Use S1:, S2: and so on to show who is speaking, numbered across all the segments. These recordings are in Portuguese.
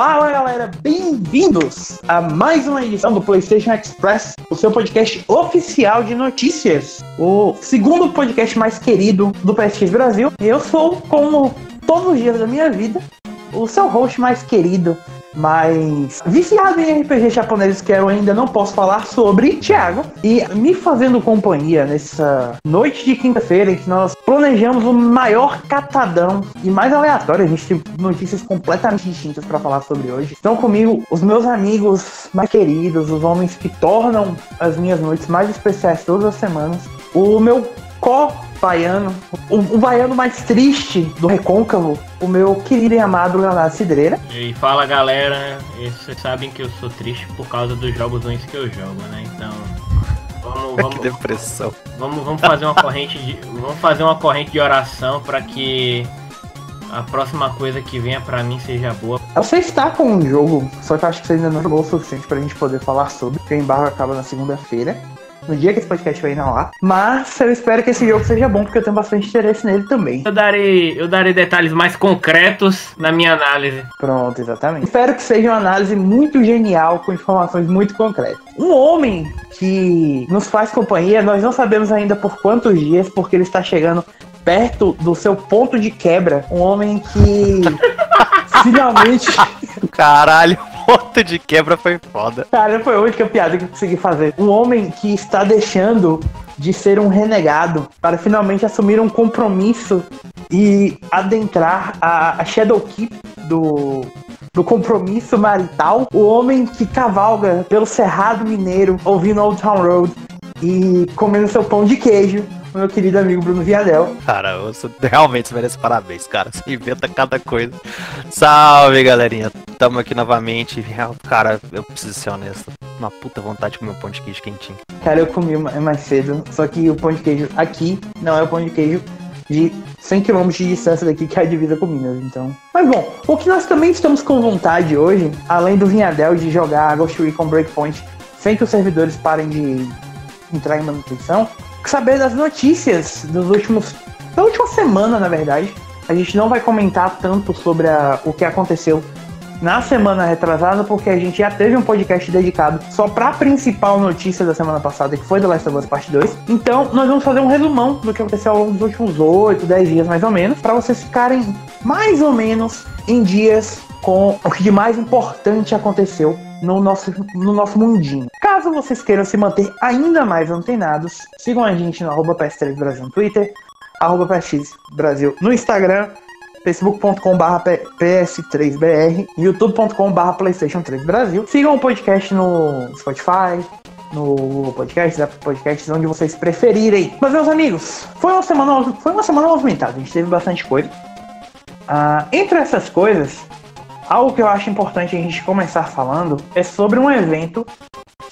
S1: Fala galera, bem-vindos a mais uma edição do PlayStation Express, o seu podcast oficial de notícias, o segundo podcast mais querido do PSX Brasil. Eu sou, como todos os dias da minha vida, o seu host mais querido, mais viciado em RPG japoneses que eu ainda não posso falar sobre, Thiago. E me fazendo companhia nessa noite de quinta-feira em que nós planejamos o maior catadão e mais aleatório. A gente tem notícias completamente distintas para falar sobre hoje. Estão comigo os meus amigos mais queridos, os homens que tornam as minhas noites mais especiais todas as semanas. O meu co baiano, o, o baiano mais triste do recôncavo, o meu querido e amado Leonardo Cidreira.
S2: E fala galera, vocês sabem que eu sou triste por causa dos jogos ruins que eu jogo, né? Então. Vamos, vamos,
S3: que depressão.
S2: Vamos, vamos fazer uma corrente de. Vamos fazer uma corrente de oração para que a próxima coisa que venha para mim seja boa.
S1: Você está com um jogo, só que eu acho que você ainda não jogou o suficiente pra gente poder falar sobre, porque o embargo acaba na segunda-feira no dia que esse podcast vai ir lá. Mas eu espero que esse jogo seja bom, porque eu tenho bastante interesse nele também.
S2: Eu darei, eu darei detalhes mais concretos na minha análise.
S1: Pronto, exatamente. Espero que seja uma análise muito genial, com informações muito concretas. Um homem que nos faz companhia, nós não sabemos ainda por quantos dias, porque ele está chegando perto do seu ponto de quebra. Um homem que finalmente.
S3: Caralho ponto de quebra foi foda.
S1: Cara, foi a única piada que eu consegui fazer. Um homem que está deixando de ser um renegado para finalmente assumir um compromisso e adentrar a, a Shadow Keep do, do compromisso marital. O homem que cavalga pelo Cerrado Mineiro ouvindo Old Town Road e comendo seu pão de queijo meu querido amigo Bruno Viadel.
S3: Cara, você realmente merece parabéns, cara. Você inventa cada coisa. Salve, galerinha. Tamo aqui novamente. Cara, eu preciso ser honesto. Uma puta vontade de comer um pão de queijo quentinho.
S1: Cara, eu comi mais cedo. Só que o pão de queijo aqui não é o pão de queijo de 100 km de distância daqui, que é a divisa com Minas, então. Mas bom, o que nós também estamos com vontade hoje, além do Vinhadel de jogar Ghost Recon Breakpoint sem que os servidores parem de entrar em manutenção, saber das notícias dos últimos. da última semana, na verdade. A gente não vai comentar tanto sobre a, o que aconteceu na semana retrasada, porque a gente já teve um podcast dedicado só para a principal notícia da semana passada, que foi The Last of Us Part 2. Então, nós vamos fazer um resumão do que aconteceu ao longo dos últimos 8, 10 dias mais ou menos, para vocês ficarem mais ou menos em dias com o que de mais importante aconteceu no nosso, no nosso mundinho. Caso vocês queiram se manter ainda mais antenados, sigam a gente no arroba PS3 Brasil no Twitter, arroba Brasil no Instagram, facebook.com.br ps3br, youtube.com.br playstation 3 Brasil. Sigam o podcast no Spotify, no podcast, Apple Podcasts, onde vocês preferirem. Mas, meus amigos, foi uma semana, foi uma semana movimentada, a gente teve bastante coisa. Ah, entre essas coisas, Algo que eu acho importante a gente começar falando é sobre um evento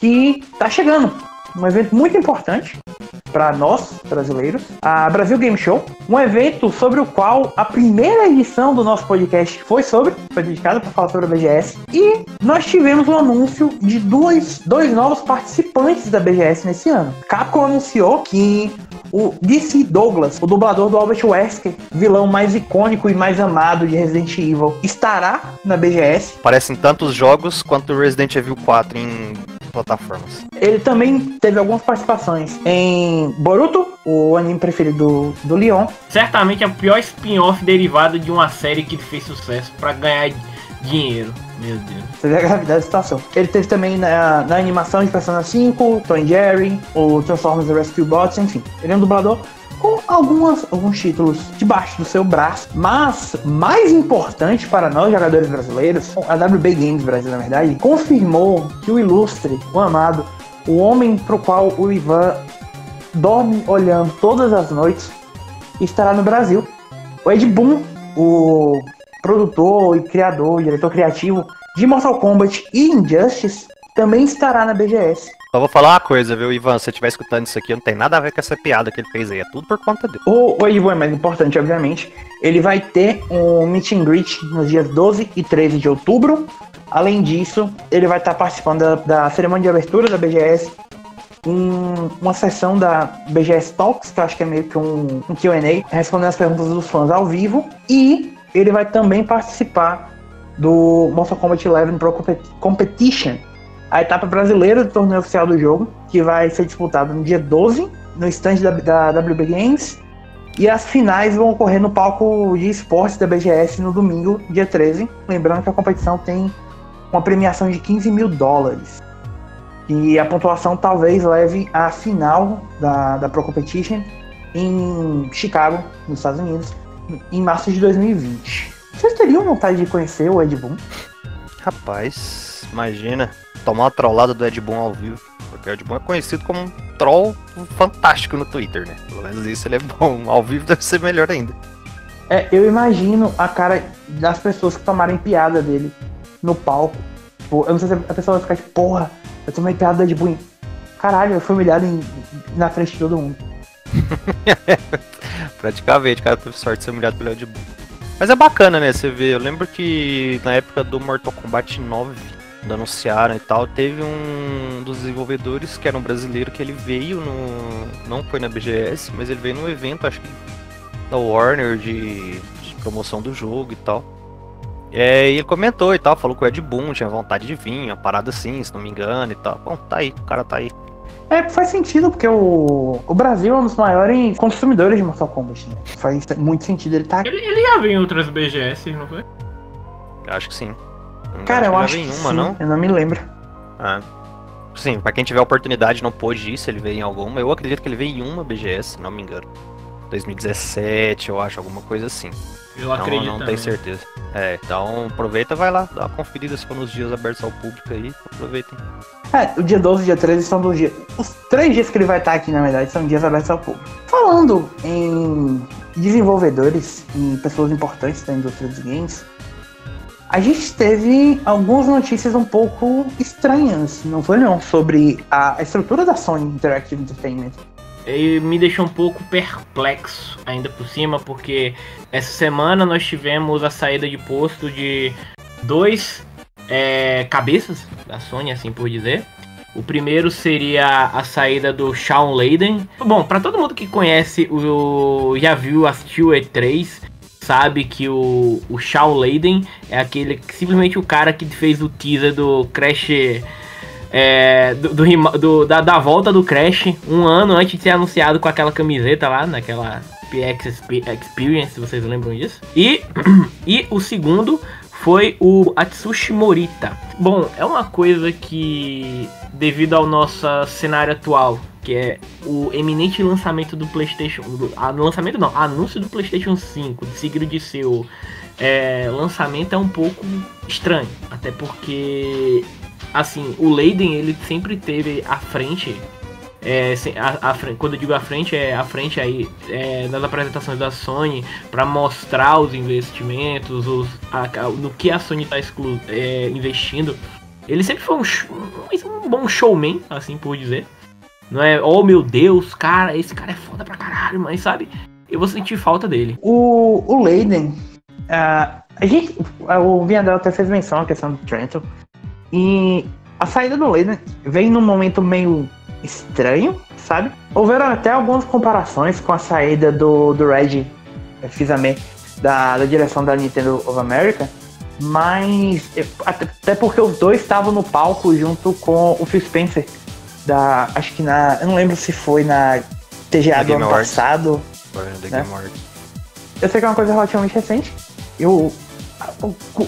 S1: que está chegando. Um evento muito importante para nós, brasileiros, a Brasil Game Show, um evento sobre o qual a primeira edição do nosso podcast foi sobre, foi dedicada para falar sobre a BGS, e nós tivemos o um anúncio de dois, dois novos participantes da BGS nesse ano. Capcom anunciou que o DC Douglas, o dublador do Albert Wesker, vilão mais icônico e mais amado de Resident Evil, estará na BGS.
S3: Parecem tantos jogos quanto Resident Evil 4 em plataformas.
S1: Ele também teve algumas participações em Boruto, o anime preferido do, do Leon.
S2: Certamente é o pior spin-off derivado de uma série que fez sucesso para ganhar dinheiro. Meu Deus.
S1: Você vê a gravidade da situação. Ele teve também na, na animação de Persona 5, Tom Jerry, o Transformers Rescue Bots, enfim. Ele é um dublador com algumas, alguns títulos debaixo do seu braço. Mas, mais importante para nós, jogadores brasileiros, a WB Games Brasil, na verdade, confirmou que o ilustre, o amado, o homem pro qual o Ivan dorme olhando todas as noites, estará no Brasil. O Ed Boon, o produtor e criador, diretor criativo de Mortal Kombat e Injustice, também estará na BGS.
S3: Só vou falar uma coisa, viu, Ivan? Se você estiver escutando isso aqui, não tem nada a ver com essa piada que ele fez aí. É tudo por conta dele.
S1: O, o Ivan mais importante, obviamente. Ele vai ter um meet and greet nos dias 12 e 13 de outubro. Além disso, ele vai estar participando da, da cerimônia de abertura da BGS, um, uma sessão da BGS Talks, que eu acho que é meio que um, um QA, respondendo as perguntas dos fãs ao vivo. E ele vai também participar do Mortal Kombat 11 Pro Competition, a etapa brasileira do torneio oficial do jogo, que vai ser disputado no dia 12, no stand da, da WB Games, e as finais vão ocorrer no palco de esportes da BGS no domingo, dia 13. Lembrando que a competição tem uma premiação de 15 mil dólares. E a pontuação talvez leve à final da, da Pro Competition em Chicago, nos Estados Unidos, em março de 2020. Vocês teriam vontade de conhecer o Ed Boon?
S3: Rapaz, imagina tomar uma trollada do Ed Boon ao vivo. Porque o Ed Boon é conhecido como um troll fantástico no Twitter, né? Pelo menos isso ele é bom. Ao vivo deve ser melhor ainda.
S1: É, eu imagino a cara das pessoas que tomarem piada dele no palco. Tipo, eu não sei se a pessoa vai ficar tipo, porra, eu tomei piada do Ed Boon. Caralho, eu fui humilhado em, na frente de todo mundo.
S3: Praticamente, cara teve sorte de ser humilhado pelo Ed Boon. Mas é bacana, né? Você vê, eu lembro que na época do Mortal Kombat 9, quando anunciaram e tal, teve um dos desenvolvedores que era um brasileiro que ele veio no. Não foi na BGS, mas ele veio num evento, acho que da Warner de, de promoção do jogo e tal. É, e ele comentou e tal, falou que o Ed Boon tinha vontade de vir, uma parada assim, se não me engano e tal. Bom, tá aí, o cara tá aí.
S1: É, faz sentido, porque o, o Brasil é um dos maiores consumidores de Mortal Kombat, né? Faz muito sentido ele tá
S2: Ele, ele já veio em outras BGS, não foi?
S3: Acho que sim. Não
S1: Cara, eu acho
S3: veio
S1: que
S3: em uma,
S1: sim,
S3: não?
S1: eu não me lembro.
S3: Ah. Sim, pra quem tiver oportunidade não pôde ir, se ele veio em alguma. Eu acredito que ele veio em uma BGS, se não me engano. 2017, eu acho, alguma coisa assim.
S2: Eu
S3: Não,
S2: acredito.
S3: não
S2: também.
S3: tenho certeza. É, então aproveita, vai lá, dá uma conferida se for nos dias abertos ao público aí, aproveitem.
S1: É, o dia 12 e o dia 13 são dos dias. Os três dias que ele vai estar aqui, na verdade, são dias abertos ao público. Falando em desenvolvedores e pessoas importantes da indústria dos games, a gente teve algumas notícias um pouco estranhas, não foi não? Sobre a estrutura da Sony Interactive Entertainment.
S2: E me deixou um pouco perplexo ainda por cima, porque essa semana nós tivemos a saída de posto de dois é, cabeças da Sony, assim por dizer. O primeiro seria a saída do Shawn Layden. Bom, pra todo mundo que conhece, o já viu, assistiu o E3, sabe que o, o Shawn Layden é aquele simplesmente o cara que fez o teaser do Crash é, do, do do- da, da volta do Crash um ano antes de ser anunciado com aquela camiseta lá, naquela PX Expe- Experience, vocês lembram disso. E, e o segundo foi o Atsushi Morita. Bom, é uma coisa que, devido ao nosso cenário atual, que é o eminente lançamento do PlayStation. Do, ah, lançamento não, anúncio do PlayStation 5, seguido de seu é, lançamento, é um pouco estranho. Até porque assim, o Leiden ele sempre teve à frente. É, a, a quando eu digo à frente, é à frente aí é, nas apresentações da Sony para mostrar os investimentos, os, a- no que a Sony está investindo. Ele sempre foi um, um, bom showman, assim por dizer. Não é, oh meu Deus, cara, esse cara é foda pra caralho, mas sabe? Eu vou sentir falta dele.
S1: O, o Leiden, ah, a gente, o Viandel até fez menção à questão do Trenton. E a saída do Leiden vem num momento meio estranho, sabe? Houveram até algumas comparações com a saída do, do Reggie Fils-Aimé da, da direção da Nintendo of America. Mas até, porque os dois estavam no palco junto com o Phil Spencer. Da, acho que na. Eu não lembro se foi na TGA
S3: Na
S1: do
S3: Game
S1: ano
S3: Awards.
S1: passado. Né? Eu sei que é uma coisa relativamente recente. Eu.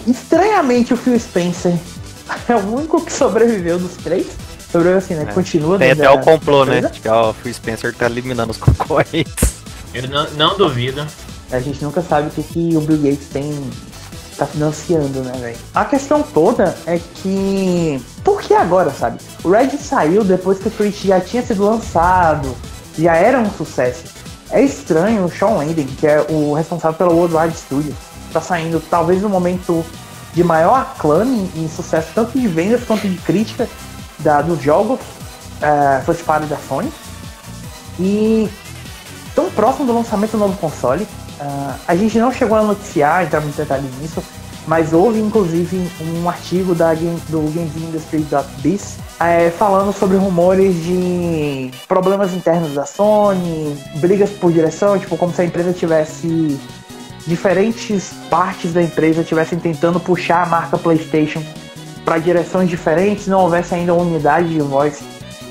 S1: Estranhamente, o Phil Spencer é o único que sobreviveu dos três. Sobreviveu assim, né?
S3: É.
S1: Continua
S3: Tem
S1: dentro
S3: até
S1: da-
S3: o complô, né? De que ó, o Phil Spencer tá eliminando os concorrentes.
S2: Eu não, não duvido.
S1: A gente nunca sabe o que, que o Bill Gates tem. tá financiando, né, velho? A questão toda é que. Por que agora, sabe? O Red saiu depois que o Switch já tinha sido lançado, já era um sucesso. É estranho o Sean Layden, que é o responsável pelo Worldwide Studios, tá saindo talvez no momento de maior aclame e sucesso, tanto de vendas quanto de crítica da, dos jogos é, first party da Sony. E tão próximo do lançamento do novo console. ah, a gente não chegou a noticiar, entrar muito detalhes nisso, mas houve inclusive um artigo da Game, do GamesIndustry.biz é, falando sobre rumores de problemas internos da Sony, brigas por direção, tipo, como se a empresa tivesse diferentes partes da empresa estivessem tentando puxar a marca PlayStation para direções diferentes, não houvesse ainda uma unidade de voz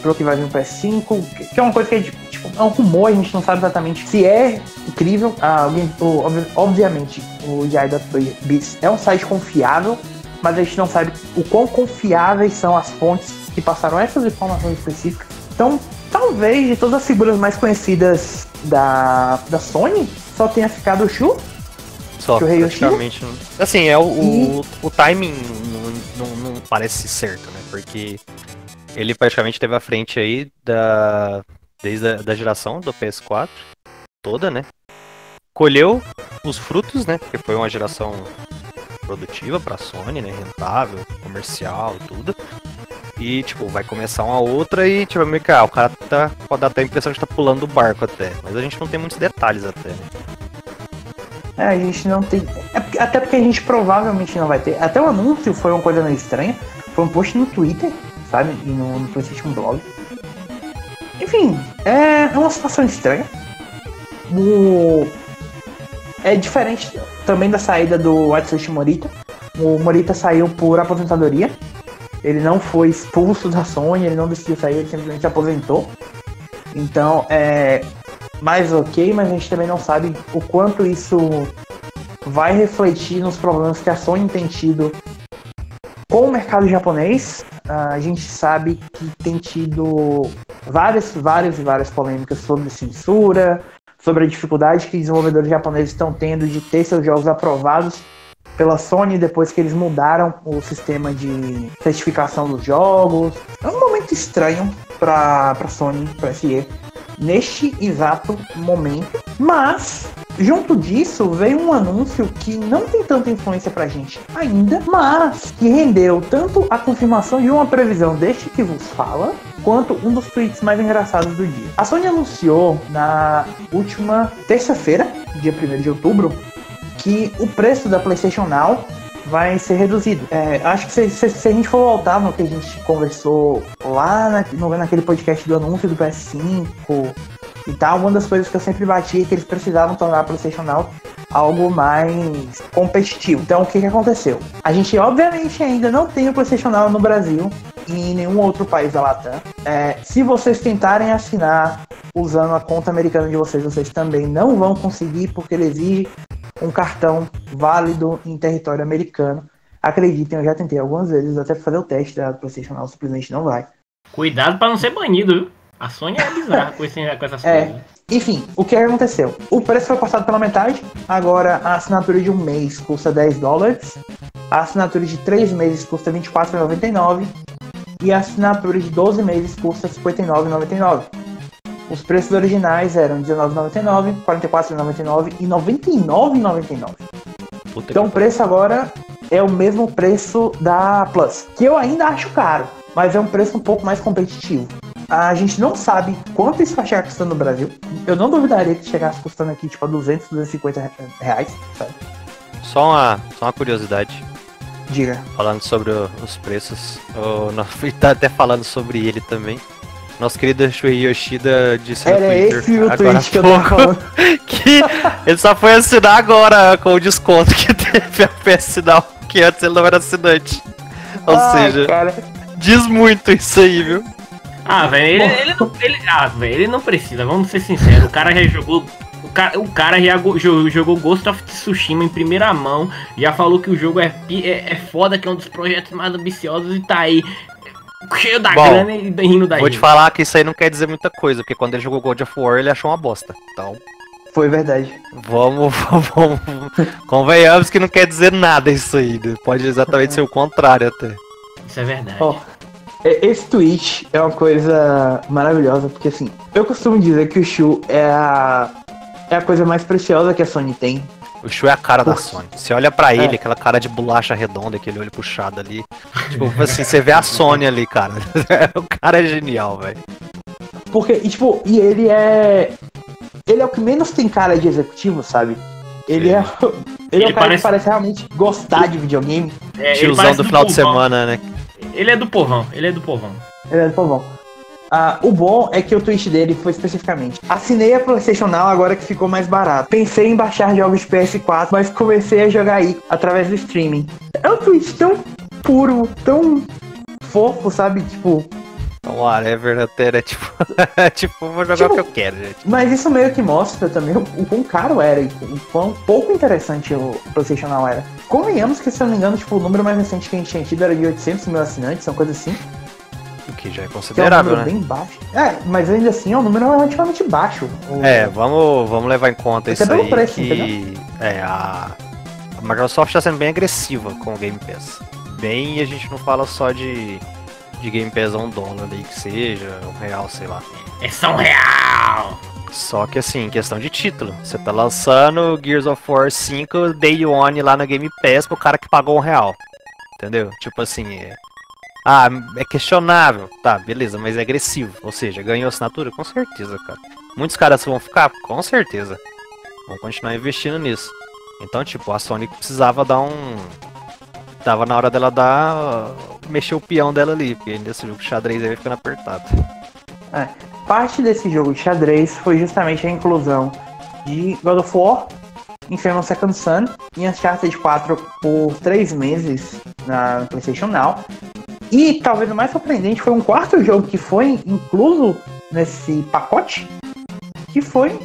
S1: pro que vai vir no PS5, que é uma coisa que é, tipo, é um rumor, a gente não sabe exatamente se é incrível. Ah, alguém, o, obviamente, o Jai.biz é um site confiável, mas a gente não sabe o quão confiáveis são as fontes que passaram essas informações específicas. Então, talvez de todas as figuras mais conhecidas da, da Sony, só tenha ficado o Shu.
S3: Só, praticamente. Assim, é o, o, o timing não, não, não parece certo, né? Porque ele praticamente teve a frente aí da desde a da geração do PS4 toda, né? Colheu os frutos, né? Porque foi uma geração produtiva para Sony, né? Rentável, comercial, tudo. E, tipo, vai começar uma outra e, tipo, meio que, ah, o cara tá, pode dar até a impressão de tá pulando do barco até. Mas a gente não tem muitos detalhes até, né?
S1: É, a gente não tem. É, até porque a gente provavelmente não vai ter. Até o anúncio foi uma coisa meio estranha. Foi um post no Twitter sabe? E no, no PlayStation Blog. Enfim, é, é uma situação estranha. O... É diferente também da saída do Atsushi Morita. O Morita saiu por aposentadoria. Ele não foi expulso da Sony, ele não decidiu sair, ele simplesmente se aposentou. Então é mais ok, mas a gente também não sabe o quanto isso vai refletir nos problemas que a Sony tem tido com o mercado japonês, a gente sabe que tem tido várias, várias e várias polêmicas sobre censura, sobre a dificuldade que desenvolvedores japoneses estão tendo de ter seus jogos aprovados pela Sony depois que eles mudaram o sistema de certificação dos jogos. É um momento estranho para a Sony, para SE, neste exato momento, mas Junto disso, veio um anúncio que não tem tanta influência pra gente ainda, mas que rendeu tanto a confirmação de uma previsão deste que vos fala, quanto um dos tweets mais engraçados do dia. A Sony anunciou na última terça-feira, dia 1 de outubro, que o preço da PlayStation Now vai ser reduzido. É, acho que se, se, se, a gente for voltar no que a gente conversou lá na, no, naquele podcast do anúncio do PS5 e tal, uma das coisas que eu sempre bati é que eles precisavam tornar a PlayStation Now algo mais competitivo. Então, o que, que aconteceu? A gente, obviamente, ainda não tem o PlayStation Now no Brasil e em nenhum outro país da Latam. É, se vocês tentarem assinar usando a conta americana de vocês, vocês também não vão conseguir, porque ele exige um cartão válido em território americano. Acreditem, eu já tentei algumas vezes até fazer o teste da PlayStation simplesmente não vai.
S2: Cuidado para não ser banido, viu? A Sony é bizarra com, esse, com essas é. coisas.
S1: Enfim, o que aconteceu? O preço foi passado pela metade. Agora a assinatura de um mês custa 10 dólares. A assinatura de 3 meses custa 24,99. E a assinatura de 12 meses custa 59,99. Os preços originais eram R$19,99, R$44,99 e R$99,99. Então o preço agora é o mesmo preço da Plus, que eu ainda acho caro, mas é um preço um pouco mais competitivo. A gente não sabe quanto isso vai chegar custando no Brasil. Eu não duvidaria que chegasse custando aqui tipo a 200, 250 reais, sabe?
S3: Só uma, só uma curiosidade.
S1: Diga.
S3: Falando sobre os preços, eu fui tá até falando sobre ele também. Nosso querido Shuei Yoshida disse
S1: Era no Twitter esse o agora tweet que eu
S3: que ele só foi assinar agora com o desconto que teve a PS Now, que antes ele não era assinante. Ou Ai, seja, cara. diz muito isso aí, viu?
S2: Ah, velho, ele, ele, não, ele, ah, velho, ele não precisa, vamos ser sinceros. O cara já jogou. O cara, o cara já jogou Ghost of Tsushima em primeira mão, já falou que o jogo é, é, é foda, que é um dos projetos mais ambiciosos e tá aí cheio da Bom, grana e rindo daí.
S3: Vou te falar que isso aí não quer dizer muita coisa, porque quando ele jogou God of War ele achou uma bosta. Então.
S1: Foi verdade.
S3: Vamos, vamos. Convenhamos que não quer dizer nada isso aí. Né? Pode exatamente ser o contrário até.
S2: Isso é verdade.
S1: Oh, esse tweet é uma coisa maravilhosa, porque assim, eu costumo dizer que o Shu é a, é a coisa mais preciosa que a Sony tem.
S3: O Shu é a cara da Sony. Você olha para ele, é. aquela cara de bolacha redonda, aquele olho puxado ali. tipo, assim, você vê a Sony ali, cara. o cara é genial, velho.
S1: Porque, e, tipo, e ele é. Ele é o que menos tem cara de executivo, sabe? Ele é. Ele, ele é o cara parece... que parece realmente gostar de videogame.
S3: É, Tiozão do final de semana, né?
S2: Ele é do povão, ele é do povão.
S1: Ele é do povão. Ah, o bom é que o tweet dele foi especificamente: assinei a PlayStation Now agora que ficou mais barato. Pensei em baixar jogos de PS4, mas comecei a jogar aí através do streaming. É um tweet tão puro, tão fofo, sabe? Tipo,
S3: Whatever, até, né? Tipo, tipo, vou jogar
S1: Tipo,
S3: o que eu quero, gente.
S1: Mas isso meio que mostra também o, o quão caro era e o quão pouco interessante o PlayStation Now era. Convenhamos que, se eu não me engano, tipo, o número mais recente que a gente tinha tido era de 800 mil assinantes, uma coisa assim.
S3: Que já é
S1: Que é um
S3: considerável,
S1: número
S3: né?
S1: bem baixo. É, mas ainda assim é um número relativamente baixo. O-
S3: É, vamos, vamos levar em conta
S1: Até
S3: isso
S1: pelo
S3: aí
S1: preço,
S3: que é, a, a Microsoft está sendo bem agressiva com o Game Pass. Bem, a gente não fala só de, de Game Pass a um dólar aí que seja, um real, sei lá.
S2: É São Real!
S3: Só que assim, questão de título. Você tá lançando Gears of War 5 Day One lá no Game Pass pro cara que pagou um real. Entendeu? Tipo assim, é... Ah, é questionável. Tá, beleza, mas é agressivo. Ou seja, ganhou assinatura? Com certeza, cara. Muitos caras vão ficar? Com certeza. Vão continuar investindo nisso. Então, tipo, a Sony precisava dar um. Tava na hora dela dar. mexer o peão dela ali, porque nesse jogo de xadrez aí vai ficando apertado.
S1: Parte desse jogo de xadrez foi justamente a inclusão de God of War, Infamous Second Son e Uncharted 4 por três meses na PlayStation Now. E talvez o mais surpreendente foi um quarto jogo que foi incluso nesse pacote, que foi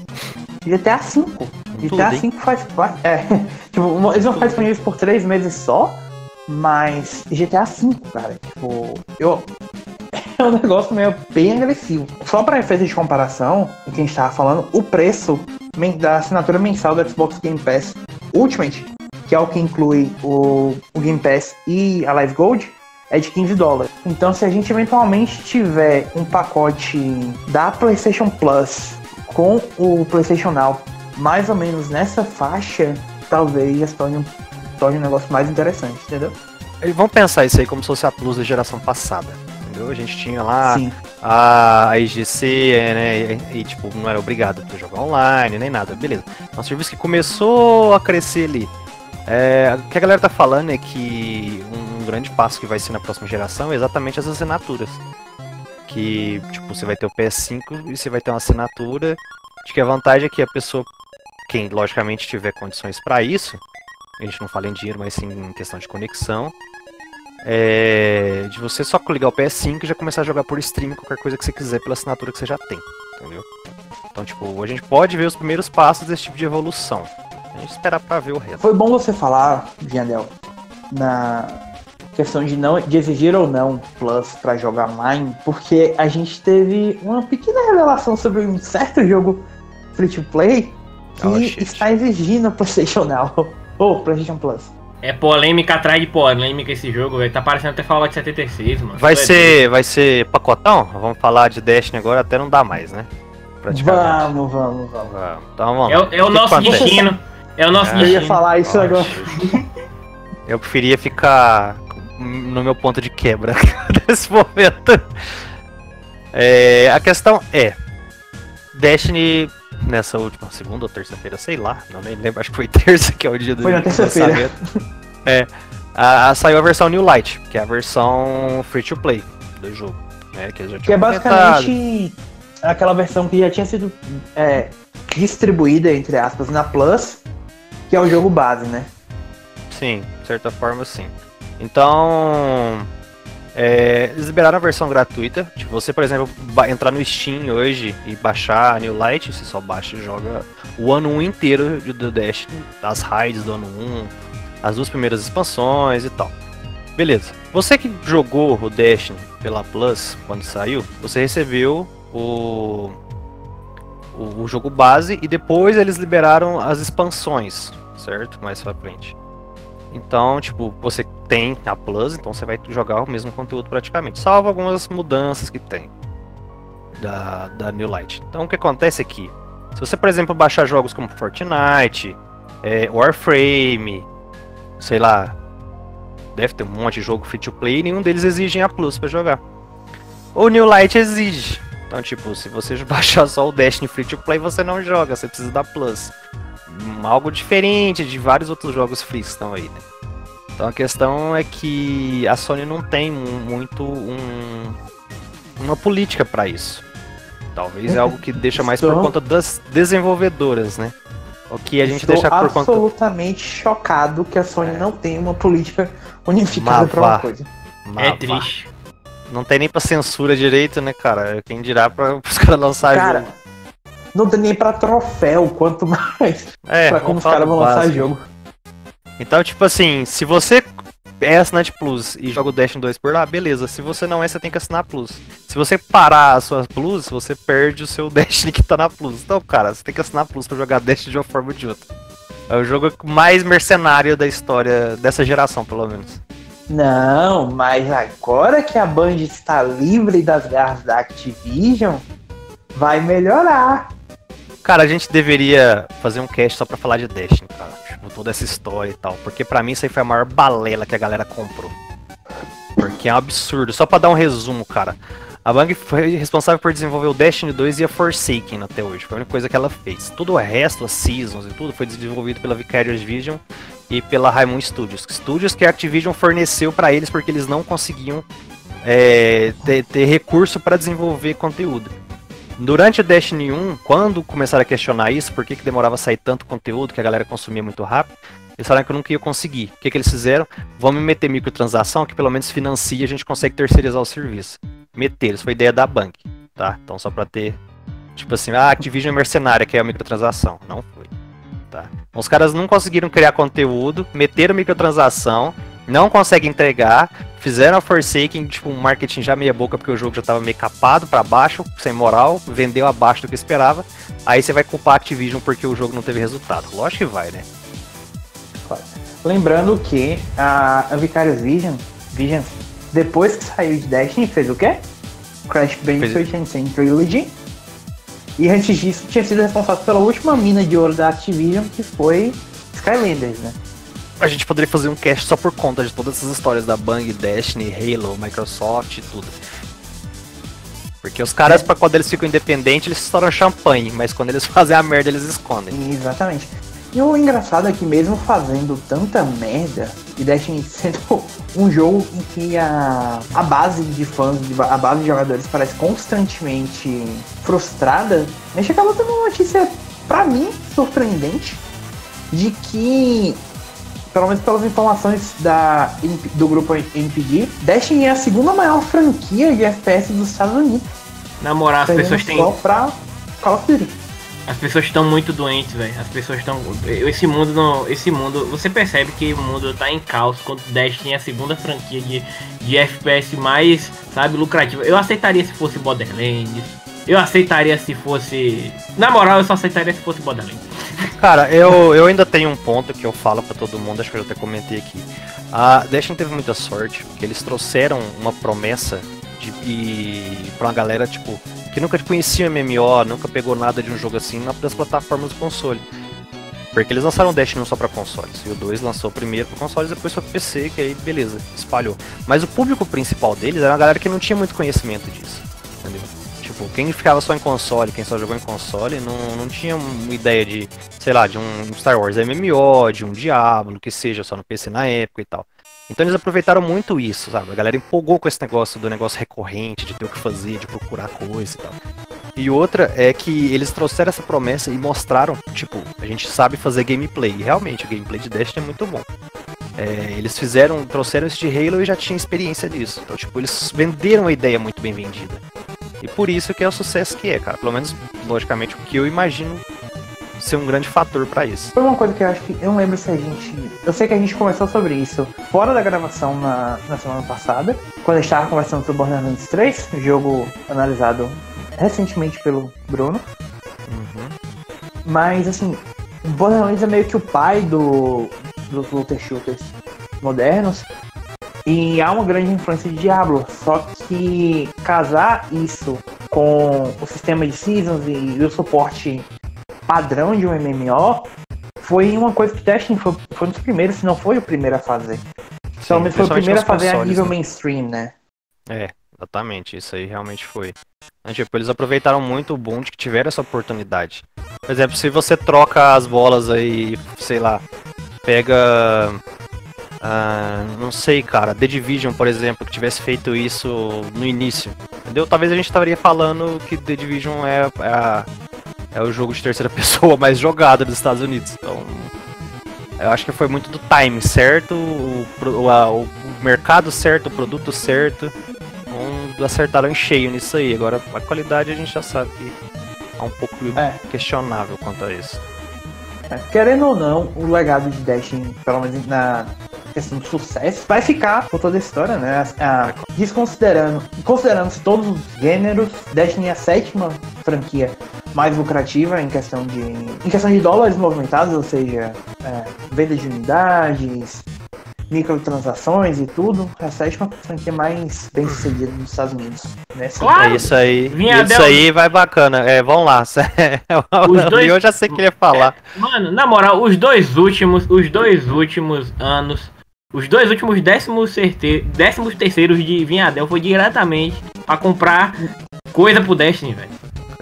S1: GTA V. GTA? V faz parte. É, tipo, eles vão ficar disponíveis por três meses só, mas GTA V, cara, tipo, eu. É um negócio meio bem agressivo. Só para efeito de comparação, o que a gente tava falando, o preço da assinatura mensal do Xbox Game Pass Ultimate, que é o que inclui o, o Game Pass e a Live Gold, é de 15 dólares. Então, se a gente eventualmente tiver um pacote da PlayStation Plus com o PlayStation Now mais ou menos nessa faixa, talvez torne, um- torne um negócio mais interessante, entendeu?
S3: E vamos pensar isso aí como se fosse a Plus da geração passada. Entendeu? A gente tinha lá
S1: Sim.
S3: a, IGC, né? E, e, tipo, não era obrigado a jogar online, nem nada, beleza. É um serviço que começou a crescer ali. É, o que a galera tá falando é que um, grande passo que vai ser na próxima geração é exatamente as assinaturas. Que, tipo, você vai ter o PS5 e você vai ter uma assinatura. Acho que a vantagem é que a pessoa, quem logicamente tiver condições para isso, a gente não fala em dinheiro, mas sim em questão de conexão, é de você só ligar o PS5 e já começar a jogar por stream qualquer coisa que você quiser pela assinatura que você já tem, entendeu? Então, tipo, a gente pode ver os primeiros passos desse tipo de evolução. A gente esperar pra ver o resto.
S1: Foi bom você falar, Viandel, na questão de não de exigir ou não Plus para jogar online, porque a gente teve uma pequena revelação sobre um certo jogo free to play que
S3: Oh,
S1: está exigindo PlayStation Now ou PlayStation Plus.
S2: É polêmica atrás de polêmica esse jogo, velho. Tá parecendo até Fallout 76, mano.
S3: Vai
S2: é
S3: ser, vai ser pacotão? Vamos falar de Destiny agora até não dá mais, né? Praticamente.
S1: Vamos, vamos, vamos.
S3: Vamos. Então vamos.
S2: É, o- é o nosso destino. É o nosso
S3: É.
S1: Eu
S2: destino.
S1: ia falar isso
S3: Ah,
S1: agora.
S3: shit. Eu preferia ficar no meu ponto de quebra nesse momento. É, a questão é: Destiny, nessa última segunda ou terça-feira, sei lá, não nem lembro, acho que foi terça que é o dia do
S1: Foi
S3: lançamento. É, a, a- saiu a versão New Light, que é a versão free to play do jogo. Né, que,
S1: Que é
S3: comentado.
S1: basicamente aquela versão que já tinha sido é, distribuída, entre aspas, na Plus, que é o jogo base, né?
S3: Sim, de certa forma sim. Então, é, eles liberaram a versão gratuita. Tipo, você, por exemplo, entrar no Steam hoje e baixar New Light, você só baixa e joga o ano 1 inteiro do Destiny, as raids do ano 1, as duas primeiras expansões e tal. Beleza. Você que jogou o Destiny pela Plus quando saiu, você recebeu o, o, o jogo base e depois eles liberaram as expansões, certo? Mais pra frente. Então, tipo, você tem a Plus, então você vai jogar o mesmo conteúdo praticamente, salvo algumas mudanças que tem da, da New Light. Então, o que acontece aqui? Se você, por exemplo, baixar jogos como Fortnite, é, Warframe, sei lá, deve ter um monte de jogo free to play e nenhum deles exigem a Plus pra jogar. O New Light exige. Então, tipo, se você baixar só o Destiny free to play, você não joga, você precisa da Plus algo diferente de vários outros jogos free que estão aí, né? Então a questão é que a Sony não tem mu- muito um, uma política para isso. Talvez é algo que deixa mais por
S1: Estou-
S3: conta das desenvolvedoras, né? O que a gente
S1: Estou
S3: deixa por conta.
S1: absolutamente chocado que a Sony não tem uma política unificada
S3: Mas
S1: pra uma coisa.
S3: Mas
S2: É triste.
S3: Não tem nem pra censura direito, né, cara? Quem dirá pra os caras lançarem
S1: Cara,
S3: jogo.
S1: Não tem nem pra troféu, quanto mais
S3: É,
S1: pra como os caras vão lançar
S3: básico.
S1: jogo.
S3: Então, tipo assim, se você é assinante Plus e joga o Destiny 2 por lá, beleza. Se você não é, você tem que assinar Plus. Se você parar a sua Plus, você perde o seu Destiny que tá na Plus. Então, cara, você tem que assinar Plus pra jogar Destiny de uma forma ou de outra. É o jogo mais mercenário da história dessa geração, pelo menos.
S1: Não, mas agora que a Band está livre das garras da Activision, vai melhorar.
S3: Cara, a gente deveria fazer um cast só pra falar de Destiny, cara. Tipo, toda essa história e tal. Porque pra mim isso aí foi a maior balela que a galera comprou. Porque é um absurdo. Só pra dar um resumo, cara. A Bang foi responsável por desenvolver o Destiny 2 e a Forsaken até hoje. Foi a única coisa que ela fez. Tudo o resto, as Seasons e tudo, foi desenvolvido pela Vicarious Vision e pela Raimund Studios. Studios que a Activision forneceu pra eles porque eles não conseguiam é, ter, ter recurso pra desenvolver conteúdo. Durante o Destiny 1, quando começaram a questionar isso, por que, que demorava a sair tanto conteúdo, que a galera consumia muito rápido, eles falaram que eu nunca ia conseguir. O que, que eles fizeram? Vamos meter microtransação, que pelo menos financia e a gente consegue terceirizar o serviço. Meter, isso foi ideia da Bank, tá? Então só pra ter, tipo assim, ah, Activision é mercenária, que é a microtransação. Não foi, tá? Então, os caras não conseguiram criar conteúdo, meteram microtransação, não conseguem entregar, fizeram a Forsaken, tipo, um marketing já meia boca, porque o jogo já tava meio capado pra baixo, sem moral, vendeu abaixo do que esperava. Aí você vai culpar a Activision porque o jogo não teve resultado. Lógico que vai, né?
S1: Lembrando que a, a Vicarious Vision, depois que saiu de Destiny, fez o quê? Crash Bandicoot Insane Trilogy. E antes disso, tinha sido responsável pela última mina de ouro da Activision, que foi Skylanders, né?
S3: A gente poderia fazer um cast só por conta de todas essas histórias da Bang, Destiny, Halo, Microsoft e tudo. Porque os caras,
S1: É.
S3: pra quando eles ficam independentes, eles estouram champanhe, mas quando eles fazem a merda, eles escondem.
S1: Exatamente. E o engraçado é que mesmo fazendo tanta merda, e Destiny sendo um jogo em que a, a base de fãs, a base de jogadores parece constantemente frustrada, a gente acaba tendo uma notícia, pra mim, surpreendente, de que, pelo menos pelas informações da, do grupo NPD, Destiny é a segunda maior franquia de FPS dos Estados Unidos.
S2: Na moral, as pessoas têm.
S1: só pra Call of Duty.
S2: As pessoas estão muito doentes, velho. As pessoas estão. Esse mundo não. Esse mundo. Você percebe que o mundo tá em caos quando Destiny é a segunda franquia de, de FPS mais, sabe, lucrativa. Eu aceitaria se fosse Borderlands. Eu aceitaria se fosse. Na moral, eu só aceitaria se fosse Borderlands.
S3: Cara, eu, eu ainda tenho um ponto que eu falo pra todo mundo, acho que eu já até comentei aqui. A Destiny teve muita sorte, porque eles trouxeram uma promessa de, e pra uma galera, tipo, que nunca conhecia MMO, nunca pegou nada de um jogo assim na- das plataformas do console. Porque eles lançaram o Destiny não só pra consoles, e o 2 lançou primeiro pra consoles, depois foi pro PC, que aí beleza, espalhou. Mas o público principal deles era uma galera que não tinha muito conhecimento disso, entendeu? Tipo, quem ficava só em console, quem só jogou em console, não, não tinha uma ideia de, sei lá, de um Star Wars MMO, de um Diablo, que seja só no PC na época e tal. Então eles aproveitaram muito isso, sabe? A galera empolgou com esse negócio do negócio recorrente, de ter o que fazer, de procurar coisa e tal. E outra é que eles trouxeram essa promessa e mostraram, tipo, a gente sabe fazer gameplay. E realmente, o gameplay de Destiny é muito bom. É, eles fizeram, trouxeram isso de Halo e já tinha experiência disso. Então, tipo, eles venderam a ideia muito bem vendida. E por isso que é o sucesso que é, cara. Pelo menos, logicamente, o que eu imagino ser um grande fator pra isso.
S1: Foi uma coisa que eu acho que. Eu não lembro se a gente. Eu sei que a gente conversou sobre isso fora da gravação na, na semana passada, quando a gente estava conversando sobre Borderlands 3, jogo analisado recentemente pelo Bruno.
S3: Uhum.
S1: Mas assim, Borderlands é meio que o pai do, dos looter shooters modernos. E há uma grande influência de Diablo. Só que casar isso com o sistema de seasons e o suporte padrão de um MMO foi uma coisa que Destiny foi, foi um dos primeiros, se não foi o primeiro a fazer. Pelo menos foi o primeiro a fazer a nível
S3: né?
S1: mainstream, né?
S3: É, exatamente, isso aí realmente foi. Então, tipo, eles aproveitaram muito o boom de que tiveram essa oportunidade. Por exemplo, se você troca as bolas aí, sei lá, pega. Ah, não sei, cara, The Division, por exemplo, que tivesse feito isso no início, entendeu? Talvez a gente estaria falando que The Division é, é, a- é o jogo de terceira pessoa mais jogado dos Estados Unidos. Então, eu acho que foi muito do time certo, o, a- o mercado certo, o produto certo. Então, acertaram em cheio nisso aí. Agora, a qualidade a gente já sabe que é um pouco
S1: É.
S3: questionável quanto a isso.
S1: É, Querendo ou não, o legado de Destiny, pelo menos na questão do sucesso, vai ficar por toda a história, né? A- desconsiderando, considerando todos os gêneros, Destiny é a sétima franquia mais lucrativa em questão de em questão de dólares movimentados, ou seja, é, venda de unidades, microtransações e tudo, é a sétima franquia mais bem sucedida dos Estados Unidos. Nessa
S2: Claro.
S3: É isso aí. Isso aí vai bacana. É, vamos lá.
S2: Os dois-
S3: Eu já sei o que ele ia falar.
S2: Mano, na moral, os dois últimos, os dois últimos anos, os dois últimos décimos, certe... décimos terceiros de Vinhadel foi diretamente pra comprar coisa pro Destiny, velho.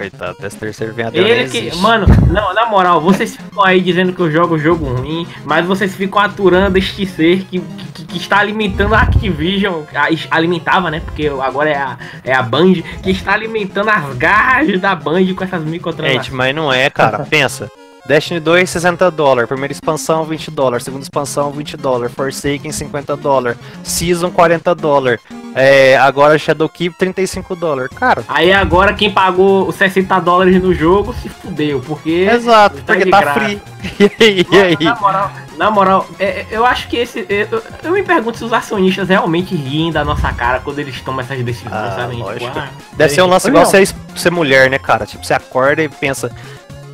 S3: Coitado, desse terceiro vem a
S2: Ele que, mano, não, na moral, vocês ficam aí dizendo que eu jogo jogo ruim, mas vocês ficam aturando este ser que, que, que está alimentando a Activision, a- alimentava, né? Porque agora é a, é a Band, que está alimentando as garras da Band com essas microtransações.
S3: Gente, mas não é, cara. Pensa. Destiny 2, 60 dólares. Primeira expansão, 20 dólares. Segunda expansão, 20 dólares. Forsaken, 50 dólares. Season, 40 dólares. É, agora Shadowkeep, 35 dólares. Cara,
S2: Aí agora quem pagou os 60 dólares no jogo se fudeu, porque.
S3: exato,
S2: tá
S3: porque tá
S2: graça.
S3: free. E aí?
S2: Na moral, na moral é- é- eu acho que esse. Eu, eu me pergunto se os acionistas realmente riem da nossa cara quando eles tomam essas decisões,
S3: Ah,
S2: sabe? Tipo, ah,
S3: Deve ser um lance igual
S1: Leon.
S3: você ser mulher, né, cara? Tipo, você acorda e pensa.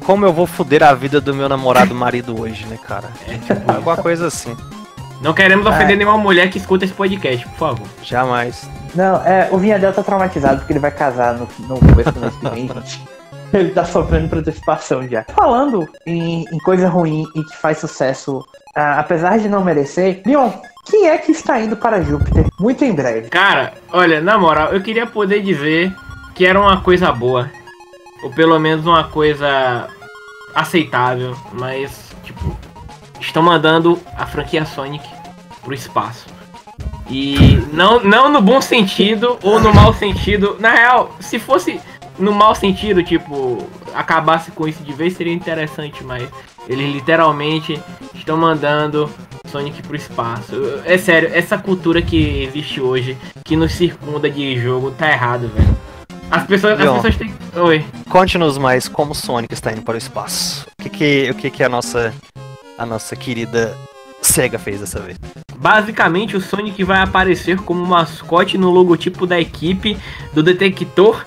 S3: Como eu vou foder a vida do meu namorado marido hoje, né, cara? Tipo, alguma coisa assim.
S2: Não queremos
S1: É.
S2: ofender nenhuma mulher que escuta esse podcast, por favor.
S3: Jamais.
S1: Não, é, o Vinhadel tá traumatizado porque ele vai casar no, no começo do mês que vem. Ele tá sofrendo por antecipação já. Falando em, em coisa ruim e que faz sucesso, ah, apesar de não merecer, Leon, quem é que está indo para Júpiter muito em breve?
S2: Cara, olha, na moral, eu queria poder dizer que era uma coisa boa. Ou pelo menos uma coisa aceitável. Mas, tipo, estão mandando a franquia Sonic pro espaço. E não, não no bom sentido ou no mau sentido. Na real, se fosse no mau sentido, tipo, acabasse com isso de vez, seria interessante, mas eles literalmente estão mandando Sonic pro espaço. É sério, essa cultura que existe hoje, que nos circunda de jogo, tá errado, velho. As pessoas, as pessoas têm. Oi.
S3: Conte-nos mais como Sonic está indo para o espaço. O que que, o que, que a nossa a nossa querida Sega fez dessa vez?
S2: Basicamente, o Sonic vai aparecer como mascote no logotipo da equipe do detector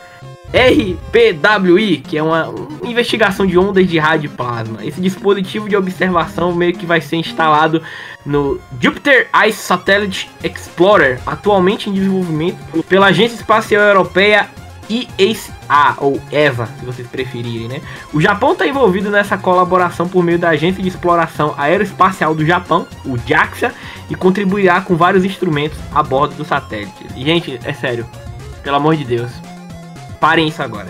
S2: RPWI, que é uma, investigação de ondas de rádio plasma. Esse dispositivo de observação meio que vai ser instalado no Jupiter Ice Satellite Explorer, atualmente em desenvolvimento pela Agência Espacial Europeia ESA, ou EVA, se vocês preferirem, né? O Japão está envolvido nessa colaboração por meio da Agência de Exploração Aeroespacial do Japão, o JAXA, e contribuirá com vários instrumentos a bordo do satélite. Gente, é sério, pelo amor de Deus, parem isso agora.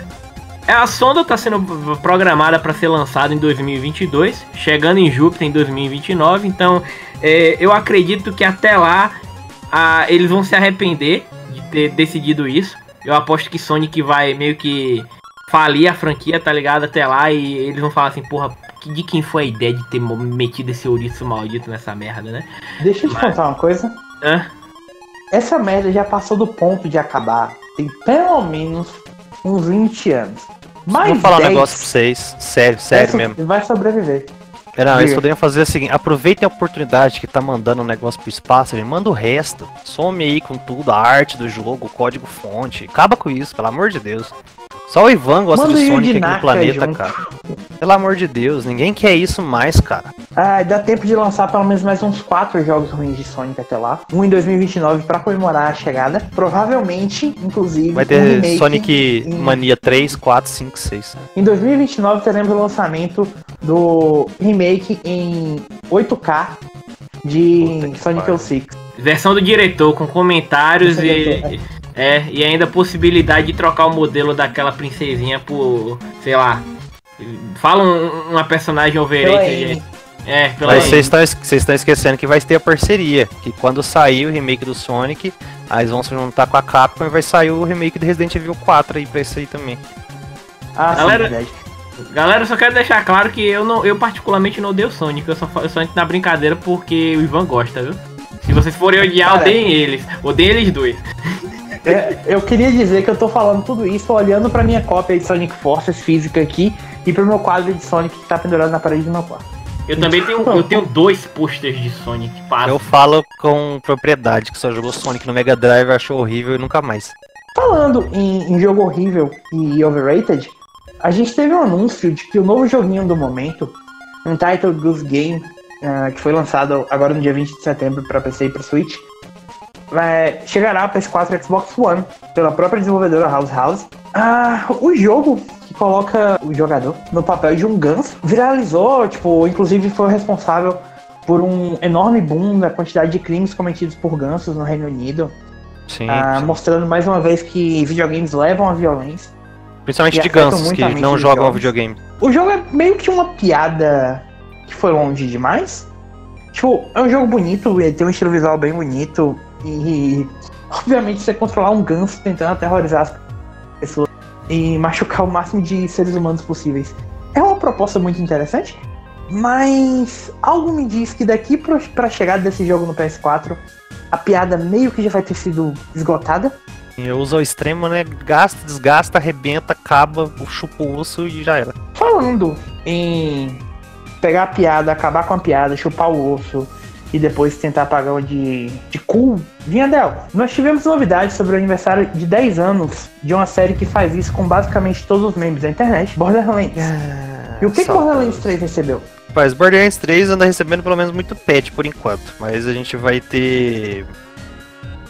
S2: É, A sonda está sendo programada para ser lançada em 2022, chegando em Júpiter em 2029. Então, é, eu acredito que até lá ah, eles vão se arrepender de ter decidido isso. Eu aposto que Sonic vai meio que falir a franquia, tá ligado? Até lá e eles vão falar assim, porra, que- de quem foi a ideia de ter metido esse ouriço maldito nessa merda, né?
S1: Deixa eu te
S2: Mas-
S1: contar uma coisa.
S2: Hã?
S1: Essa merda já passou do ponto de acabar. Tem pelo menos uns 20 anos. Mais
S3: Vou falar um
S1: 10,
S3: negócio pra vocês, sério, sério
S1: essa
S3: mesmo.
S1: Vai sobreviver.
S3: Não, eles poderiam fazer o seguinte, aproveitem a oportunidade que tá mandando um negócio pro espaço, gente, manda o resto. Some aí com tudo, a arte do jogo, o código fonte. Acaba com isso, pelo amor de Deus. Só o Ivan gosta
S1: Manda
S3: de Sonic aqui no planeta,
S1: junto.
S3: cara. Pelo amor de Deus, ninguém quer isso mais, cara.
S1: Ah, dá tempo de lançar pelo menos mais uns 4 jogos ruins de Sonic até lá. Um em 2029 pra comemorar a chegada. Provavelmente, inclusive,
S3: Vai
S1: um
S3: ter
S1: remake
S3: Sonic
S1: em-
S3: Mania 3, 4, 5, 6.
S1: Em 2029 teremos o lançamento do remake em 8K de Sonic
S3: pariu.
S1: 06.
S2: Versão do diretor com comentários e,
S1: diretor,
S2: é, e ainda a possibilidade de trocar o modelo daquela princesinha por, sei lá, fala um- uma personagem overrated. É, pela
S3: Mas vocês estão vocês estão esquecendo que vai ter a parceria. Que quando sair o remake do Sonic, aí eles vão se juntar com a Capcom e vai sair o remake do Resident Evil 4 aí pra isso aí também.
S1: Ah, sim,
S2: Galera-
S1: verdade.
S2: Galera, eu só quero deixar claro que eu não, eu particularmente não odeio Sonic, eu só falo Sonic na brincadeira porque o Ivan gosta, viu? Se vocês forem odiar,
S1: Cara.
S2: odeiem eles. Odeiem eles dois.
S1: É, eu queria dizer que eu tô falando tudo isso olhando pra minha cópia de Sonic Forces física aqui e pro meu quadro de Sonic que tá pendurado na parede do meu quarto.
S2: Eu também tenho, eu tenho dois posters de Sonic para.
S3: Eu falo com propriedade que só jogou Sonic no Mega Drive, achou horrível e nunca mais.
S1: Falando em, em jogo horrível e overrated, a gente teve um anúncio de que o novo joguinho do momento, Untitled Goose Game, ah, que foi lançado agora no dia 20 de setembro para PC e para Switch, vai, chegará para PS4 e Xbox One pela própria desenvolvedora House House. Ah, o jogo que coloca o jogador no papel de um ganso viralizou, tipo, inclusive foi o responsável por um enorme boom na quantidade de crimes cometidos por gansos no Reino Unido.
S3: Sim.
S1: Ah,
S3: sim.
S1: mostrando mais uma vez que videogames levam à violência.
S3: Principalmente
S1: e
S3: de gansos que
S1: a
S3: não jogam
S1: jogos.
S3: videogame.
S1: O jogo é meio que uma piada que foi longe demais. Tipo, é um jogo bonito, ele tem um estilo visual bem bonito e obviamente você controlar um ganso tentando aterrorizar as pessoas e machucar o máximo de seres humanos possíveis. É uma proposta muito interessante, mas algo me diz que daqui pro- pra chegada desse jogo no PS4, a piada meio que já vai ter sido esgotada.
S3: Eu uso ao extremo, né? Gasta, desgasta, arrebenta, acaba, chupa o osso e já era.
S1: Falando em pegar a piada, acabar com a piada, chupar o osso e depois tentar pagar o de, de cool, Vinhadel, nós tivemos novidades sobre o aniversário de 10 anos de uma série que faz isso com basicamente todos os membros da internet, Borderlands. E o que, que. Borderlands 3 recebeu?
S3: Rapaz, Borderlands 3 anda recebendo pelo menos muito pet por enquanto, mas a gente vai ter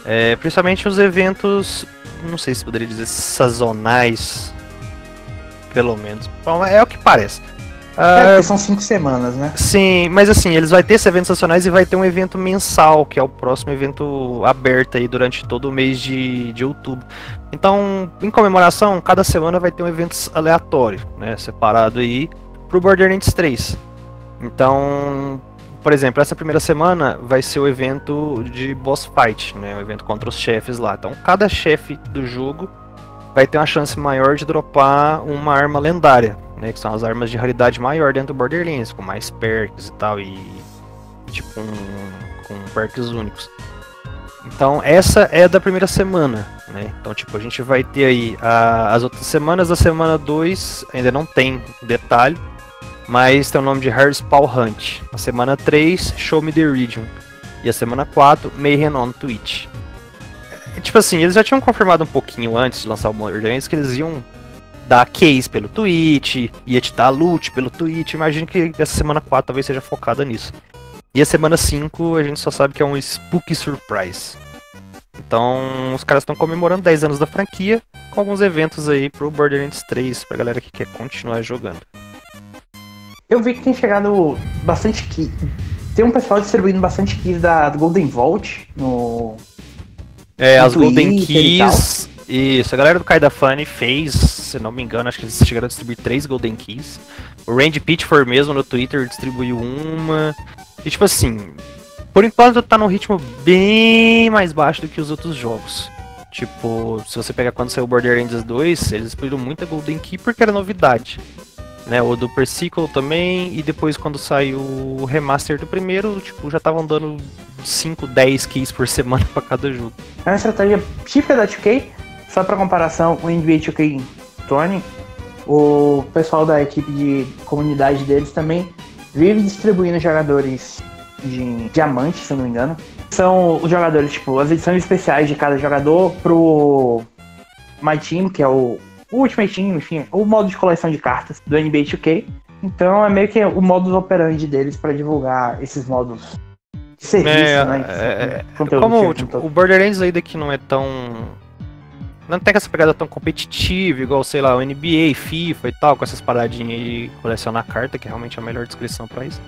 S3: é, principalmente os eventos, não sei se poderia dizer sazonais, pelo menos. Bom, é o que parece.
S1: É,
S3: Ah,
S1: porque são 5 semanas, né?
S3: Sim, mas assim, eles vão ter esses eventos nacionais e vai ter um evento mensal, que é o próximo evento aberto aí durante todo o mês de, de outubro. Então, em comemoração, cada semana vai ter um evento aleatório, né? Separado aí pro Borderlands 3. Então, por exemplo, essa primeira semana vai ser o evento de boss fight, né? O evento contra os chefes lá. Então, cada chefe do jogo vai ter uma chance maior de dropar uma arma lendária, né? Que são as armas de raridade maior dentro do Borderlands, com mais perks e tal, e tipo um, com perks únicos. Então essa é da primeira semana, né? Então tipo, a gente vai ter aí a- as outras semanas, da semana 2 ainda não tem detalhe, mas tem o nome de Hairspawn Hunt. A semana 3, Show Me The Region. E a semana 4, Mayhem on Twitch. É, Tipo assim, eles já tinham confirmado um pouquinho antes de lançar o Borderlands que eles iam dar case pelo Twitch, ia te dar loot pelo Twitch. Imagino que essa semana 4 talvez seja focada nisso. E a semana 5 a gente só sabe que é um Spooky Surprise. Então os caras estão comemorando 10 anos da franquia com alguns eventos aí pro Borderlands 3 pra galera que quer continuar jogando.
S1: Eu vi que tem chegado bastante key. Tem um pessoal distribuindo bastante keys da Golden Vault no.
S3: É,
S1: No
S3: as Golden
S1: Twitter e
S3: Keys. Isso, a galera do Kaida Funny fez, se não me engano, acho que eles chegaram a distribuir três Golden Keys. O Randy Pitchford mesmo no Twitter distribuiu uma. E tipo assim, por enquanto tá num ritmo bem mais baixo do que os outros jogos. Tipo, se você pegar quando saiu o Borderlands 2, eles distribuíram muita Golden Key porque era novidade. Né, o do Persicle também, e depois quando saiu o remaster do primeiro, tipo, já estavam dando 5, 10 keys por semana pra cada jogo.
S1: É uma estratégia típica da 2K. Só pra comparação, o NBA 2K Tony, o pessoal da equipe de comunidade deles também vive distribuindo jogadores de diamante, se eu não me engano. São os jogadores, tipo, as edições especiais de cada jogador pro My Team, que é o o Ultimate Team, enfim, o modo de coleção de cartas do NBA 2K. Então é meio que o modus operandi deles pra divulgar esses modos de serviço,
S3: É,
S1: né?
S3: é,
S1: Conteúdo,
S3: Como
S1: tipo,
S3: o Borderlands ainda que não é tão. Não tem essa pegada tão competitiva, igual, sei lá, o NBA, FIFA e tal, com essas paradinhas aí, colecionar carta, que é realmente a melhor descrição pra isso.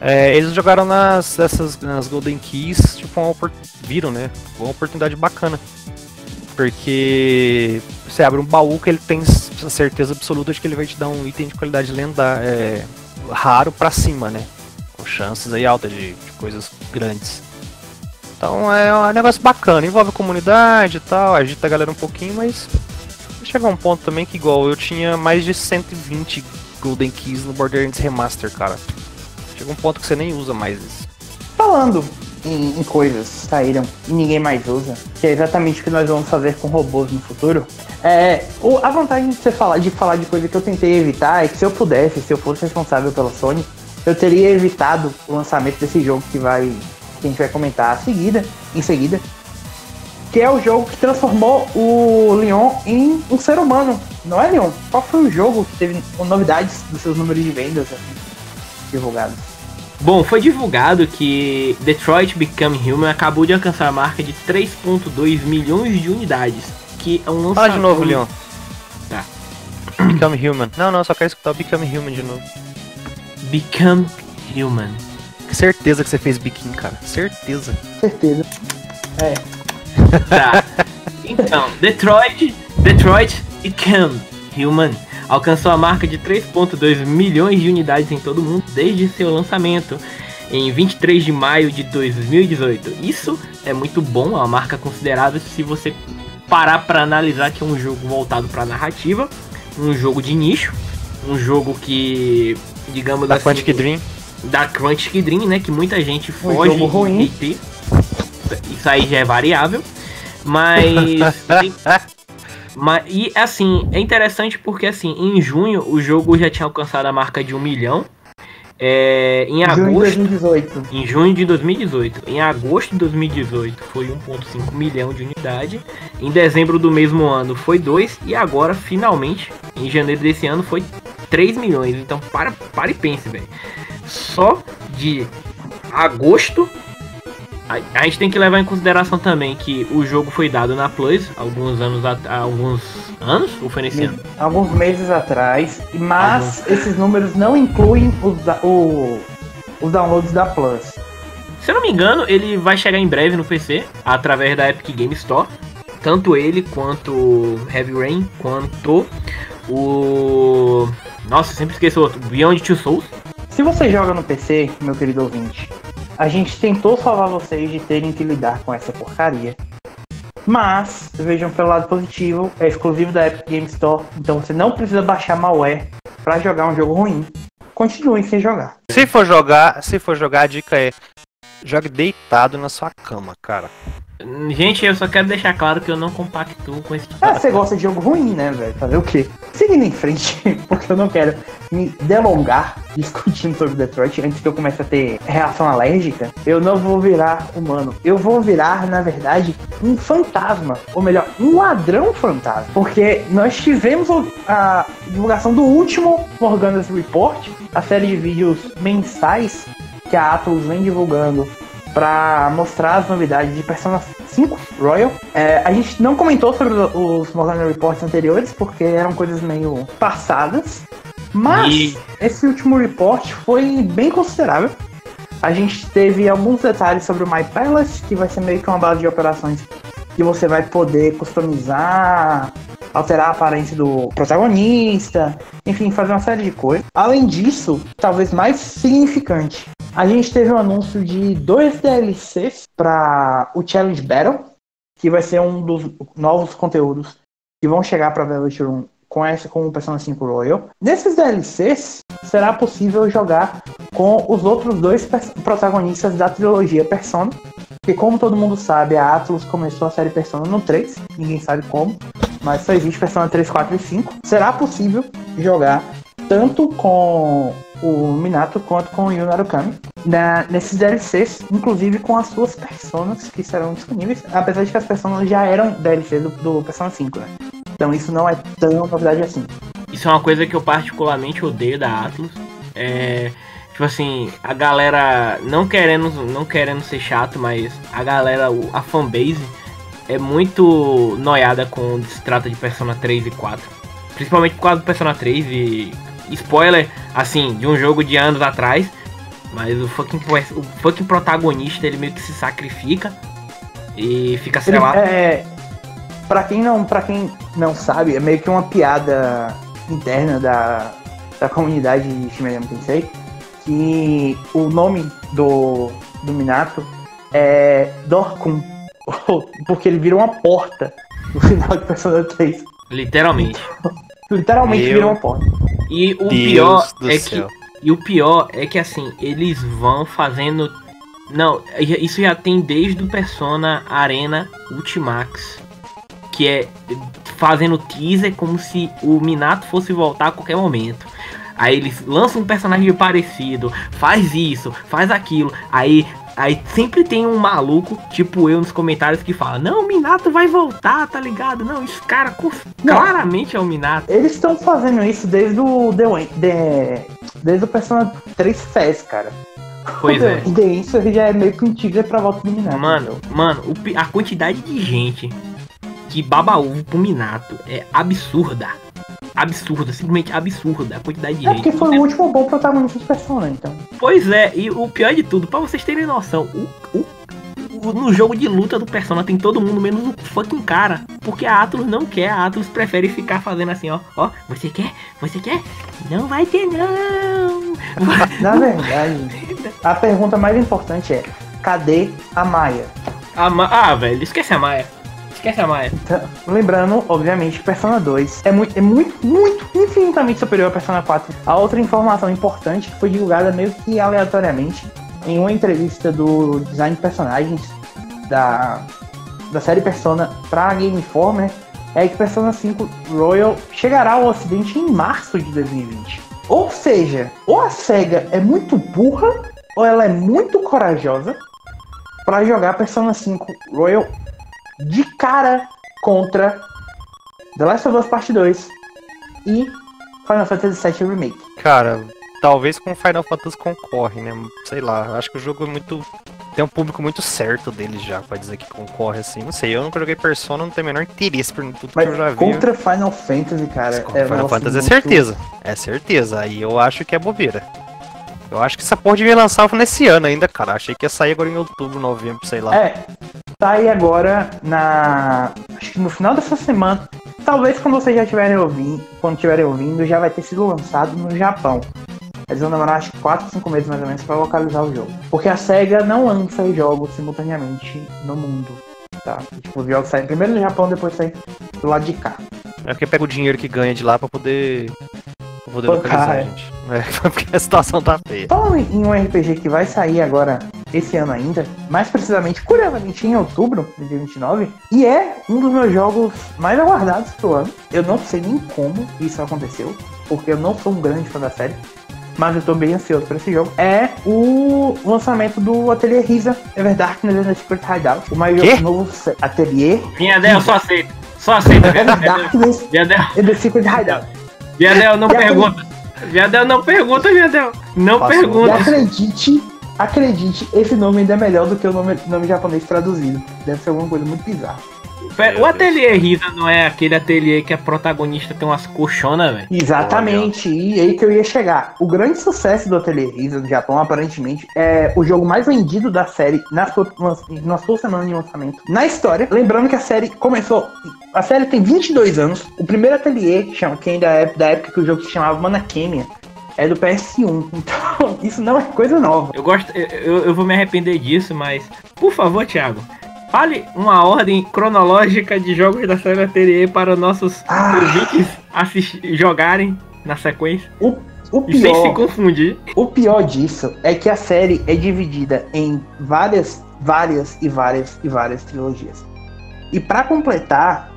S3: É, eles jogaram nas, essas, nas Golden Keys, tipo, uma viram, né? Uma oportunidade bacana. Porque você abre um baú que ele tem a certeza absoluta de que ele vai te dar um item de qualidade lendária, é, raro pra cima, né? chances aí altas de, de coisas grandes. Então é um negócio bacana, envolve a comunidade e tal, agita a galera um pouquinho, mas chegar um ponto também que igual eu tinha mais de 120 Golden Keys no Borderlands Remaster, cara. Chega um ponto que você nem usa mais isso.
S1: Falando em, em coisas saíram e ninguém mais usa, que é exatamente o que nós vamos fazer com robôs no futuro, é, o, a vantagem de você falar de falar de coisa que eu tentei evitar é que se eu pudesse, se eu fosse responsável pela Sony, eu teria evitado o lançamento desse jogo que vai que a gente vai comentar a seguida, em seguida, que é o jogo que transformou o Leon em um ser humano. Não é, Leon? Qual foi o jogo que teve novidades dos seus números de vendas assim, divulgados?
S2: Bom, foi divulgado que Detroit Become Human acabou de alcançar a marca de 3.2 milhões de unidades, que é um lançamento...
S3: Fala de novo, Leon.
S2: Tá.
S3: Become Human. Não, não, só quero escutar o Become Human de novo.
S2: Become Human.
S3: Certeza que você fez biquinho, cara. Certeza.
S1: Certeza. É.
S2: Tá. Então, Detroit, Detroit Become Human alcançou a marca de 3.2 milhões de unidades em todo o mundo desde seu lançamento em 23 de maio de 2018. Isso é muito bom, é uma marca considerável se você parar para analisar que é um jogo voltado para narrativa, um jogo de nicho, um jogo que, digamos
S3: Da
S2: assim,
S3: Quantic Dream.
S2: da Quantic Dream, né, que muita gente
S1: Um
S2: foge
S1: jogo ruim.
S2: e ter. Isso aí já é variável, mas tem- mas, e assim, é interessante porque assim, em junho o jogo já tinha alcançado a marca de um milhão. É, em
S1: Junho de
S2: agosto,
S1: 2018.
S2: em junho de 2018. Em agosto de 2018 foi 1.5 milhão de unidade. Em dezembro do mesmo ano foi 2 e agora finalmente em janeiro desse ano foi 3 milhões. Então para, para e pense, velho. Só de agosto a, a gente tem que levar em consideração também que o jogo foi dado na Plus alguns anos alguns anos ou foi nesse ano?
S1: Alguns meses atrás, mas esses números não incluem os, da- o- os downloads da Plus.
S2: Se eu não me engano, ele vai chegar em breve no PC através da Epic Game Store. Tanto ele quanto Heavy Rain, quanto o. Nossa, sempre esqueço outro. Beyond Two Souls.
S1: Se você joga no PC, meu querido ouvinte, a gente tentou salvar vocês de terem que lidar com essa porcaria. Mas, vejam pelo lado positivo, é exclusivo da Epic Game Store, então você não precisa baixar malware pra jogar um jogo ruim. Continuem sem jogar.
S3: Se for jogar, se for jogar, a dica é jogue deitado na sua cama, cara.
S2: Gente, eu só quero deixar claro que eu não compactuo com esse tipo
S1: Ah, você gosta de jogo ruim, né, velho? Fazer o quê? Seguindo em frente, porque eu não quero me delongar discutindo sobre Detroit antes que eu comece a ter reação alérgica. Eu não vou virar humano. Eu vou virar, na verdade, um fantasma. Ou melhor, um ladrão fantasma. Porque nós tivemos a divulgação do último Morgana's Report, a série de vídeos mensais que a Atlus vem divulgando para mostrar as novidades de Persona 5 Royal. É, a gente não comentou sobre os Morgana Reports anteriores, porque eram coisas meio passadas. Mas
S2: E-
S1: esse último report foi bem considerável. A gente teve alguns detalhes sobre o My Palace, que vai ser meio que uma base de operações que você vai poder customizar, alterar a aparência do protagonista, enfim, fazer uma série de coisas. Além disso, talvez mais significante, a gente teve um anúncio de dois DLCs para o Challenge Battle, que vai ser um dos novos conteúdos que vão chegar para Velvet Room com essa com o Persona 5 Royal. Nesses DLCs será possível jogar com os outros dois protagonistas da trilogia Persona, que como todo mundo sabe, a Atlus começou a série Persona no 3, ninguém sabe como, mas só existe Persona 3, 4 e 5. Será possível jogar tanto com o Minato quanto com o Yu Narukami na, nesses DLCs, inclusive com as suas personas que serão disponíveis, apesar de que as personas já eram DLC do, do Persona 5, né? Então isso não é tão novidade assim.
S2: Isso é uma coisa que eu particularmente odeio da Atlus. É. Tipo assim, a galera não querendo, não querendo ser chato, mas a galera, a fanbase é muito noiada quando se trata de Persona 3 e 4. Principalmente por causa do Persona 3 e spoiler, assim, de um jogo de anos atrás. Mas o fucking, o fucking protagonista ele meio que se sacrifica e fica, sei
S1: Ele,
S2: lá.
S1: é, pra, quem não, pra quem não sabe, é meio que uma piada interna da, da comunidade de Shin Megami Tensei, que o nome do, do Minato é Dorkun, porque ele vira uma porta no final de Persona 3.
S2: Literalmente.
S1: Literalmente
S3: Meu
S1: vira uma porta.
S2: E o
S3: Deus
S2: pior é
S3: céu.
S2: que. E o pior é que assim, eles vão fazendo. Não, isso já tem desde o Persona Arena Ultimax. Que é fazendo teaser como se o Minato fosse voltar a qualquer momento. Aí eles lançam um personagem parecido, faz isso, faz aquilo. Aí, aí sempre tem um maluco, tipo eu nos comentários, que fala: Não, o Minato vai voltar, tá ligado? Não, esse cara claramente é o Minato.
S1: Eles estão fazendo isso desde o The, The- desde o Persona 3 FES, cara.
S2: Pois é.
S1: O The Answer já é meio que um tigre pra volta do Minato.
S2: Mano, mano, a quantidade de gente que baba ovo pro Minato é absurda. Absurda, simplesmente absurda a quantidade de
S1: É
S2: gente.
S1: porque foi o último bom protagonista de Persona, então.
S2: Pois é, e o pior de tudo, pra vocês terem noção, o, o- no jogo de luta do Persona tem todo mundo menos o fucking cara. Porque a Atlus não quer, a Atlus prefere ficar fazendo assim, ó. Ó, você quer? Você quer? Não vai ter não.
S1: Na verdade, a pergunta mais importante é: cadê a Maia?
S2: A Ma- ah, velho, esquece a Maia. Esquece a Maia.
S1: Então, lembrando, obviamente, Persona 2 é muito, é muito, muito, infinitamente superior a Persona 4. A outra informação importante que foi divulgada meio que aleatoriamente em uma entrevista do design de personagens da, da série Persona pra Game Informer é que Persona 5 Royal chegará ao ocidente em março de 2020. Ou seja, ou a SEGA é muito burra ou ela é muito corajosa pra jogar Persona 5 Royal de cara contra The Last of Us Part 2 e Final Fantasy VII Remake.
S3: Cara, talvez com Final Fantasy concorre, né? Sei lá, acho que o jogo é muito. Tem um público muito certo dele já, pra dizer que concorre assim. Não sei, eu nunca joguei Persona, não tenho o menor interesse por tudo que eu já
S1: Mas
S3: vi.
S1: contra Final Fantasy, cara,
S3: Contra
S1: é
S3: Final Fantasy é
S1: muito-
S3: certeza. É certeza. Aí eu acho que é bobeira. Eu acho que essa porra devia lançar nesse ano ainda, cara. Achei que ia sair agora em outubro, novembro, sei lá.
S1: É, tá aí agora na. Acho que no final dessa semana. Talvez quando vocês já estiverem ouvindo, quando estiverem ouvindo, já vai ter sido lançado no Japão. Eles vão demorar acho que 4, 5 meses mais ou menos pra localizar o jogo. Porque a SEGA não lança jogos simultaneamente no mundo. Tá? Tipo, os jogos saem primeiro no Japão, depois saem do lado de cá.
S3: É porque pega o dinheiro que ganha de lá pra poder. Pra poder
S1: Bancar,
S3: localizar,
S1: é.
S3: gente. É, porque a situação tá feia.
S1: Falando em um RPG que vai sair agora, esse ano ainda, mais precisamente, curiosamente, em outubro de 29, e é um dos meus jogos mais aguardados pro ano. Eu não sei nem como isso aconteceu, porque eu não sou um grande fã da série, mas eu tô bem ansioso pra esse jogo. É o lançamento do Atelier Risa Ever Darkness and the Secret Hideout, o mais
S3: Quê?
S1: novo Atelier
S2: só aceita. Só aceita,
S1: Ever
S2: Vinhadel.
S1: Darkness
S2: Vinhadel,
S1: and the Secret Hideout.
S2: Vinhadel, não
S1: E
S2: pergunta. Viadel, não pergunta, Viadel. Não
S3: Passou.
S1: E
S2: pergunta.
S1: acredite, acredite, esse nome ainda é melhor do que o nome, nome japonês traduzido. Deve ser alguma coisa muito bizarra.
S2: Pera, O ateliê Risa não é aquele ateliê que a protagonista tem umas colchonas, velho?
S1: Exatamente, e aí que eu ia chegar. O grande sucesso do Atelier Risa do Japão, aparentemente, é o jogo mais vendido da série na sua, na sua semana de lançamento na história. Lembrando que a série começou. A série tem 22 anos. O primeiro ateliê, que ainda é da época que o jogo se chamava Manakemia, é do PS1. Então, isso não é coisa nova.
S2: Eu gosto, eu, eu- eu vou me arrepender disso, mas por favor, Thiago, fale uma ordem cronológica de jogos da série Ateliê para nossos
S1: Ah.
S2: ouvintes assistir, jogarem na sequência
S1: O, o
S2: e sem se
S1: pior.
S2: confundir.
S1: O pior disso é que a série é dividida em várias, várias e várias e várias trilogias. E pra completar,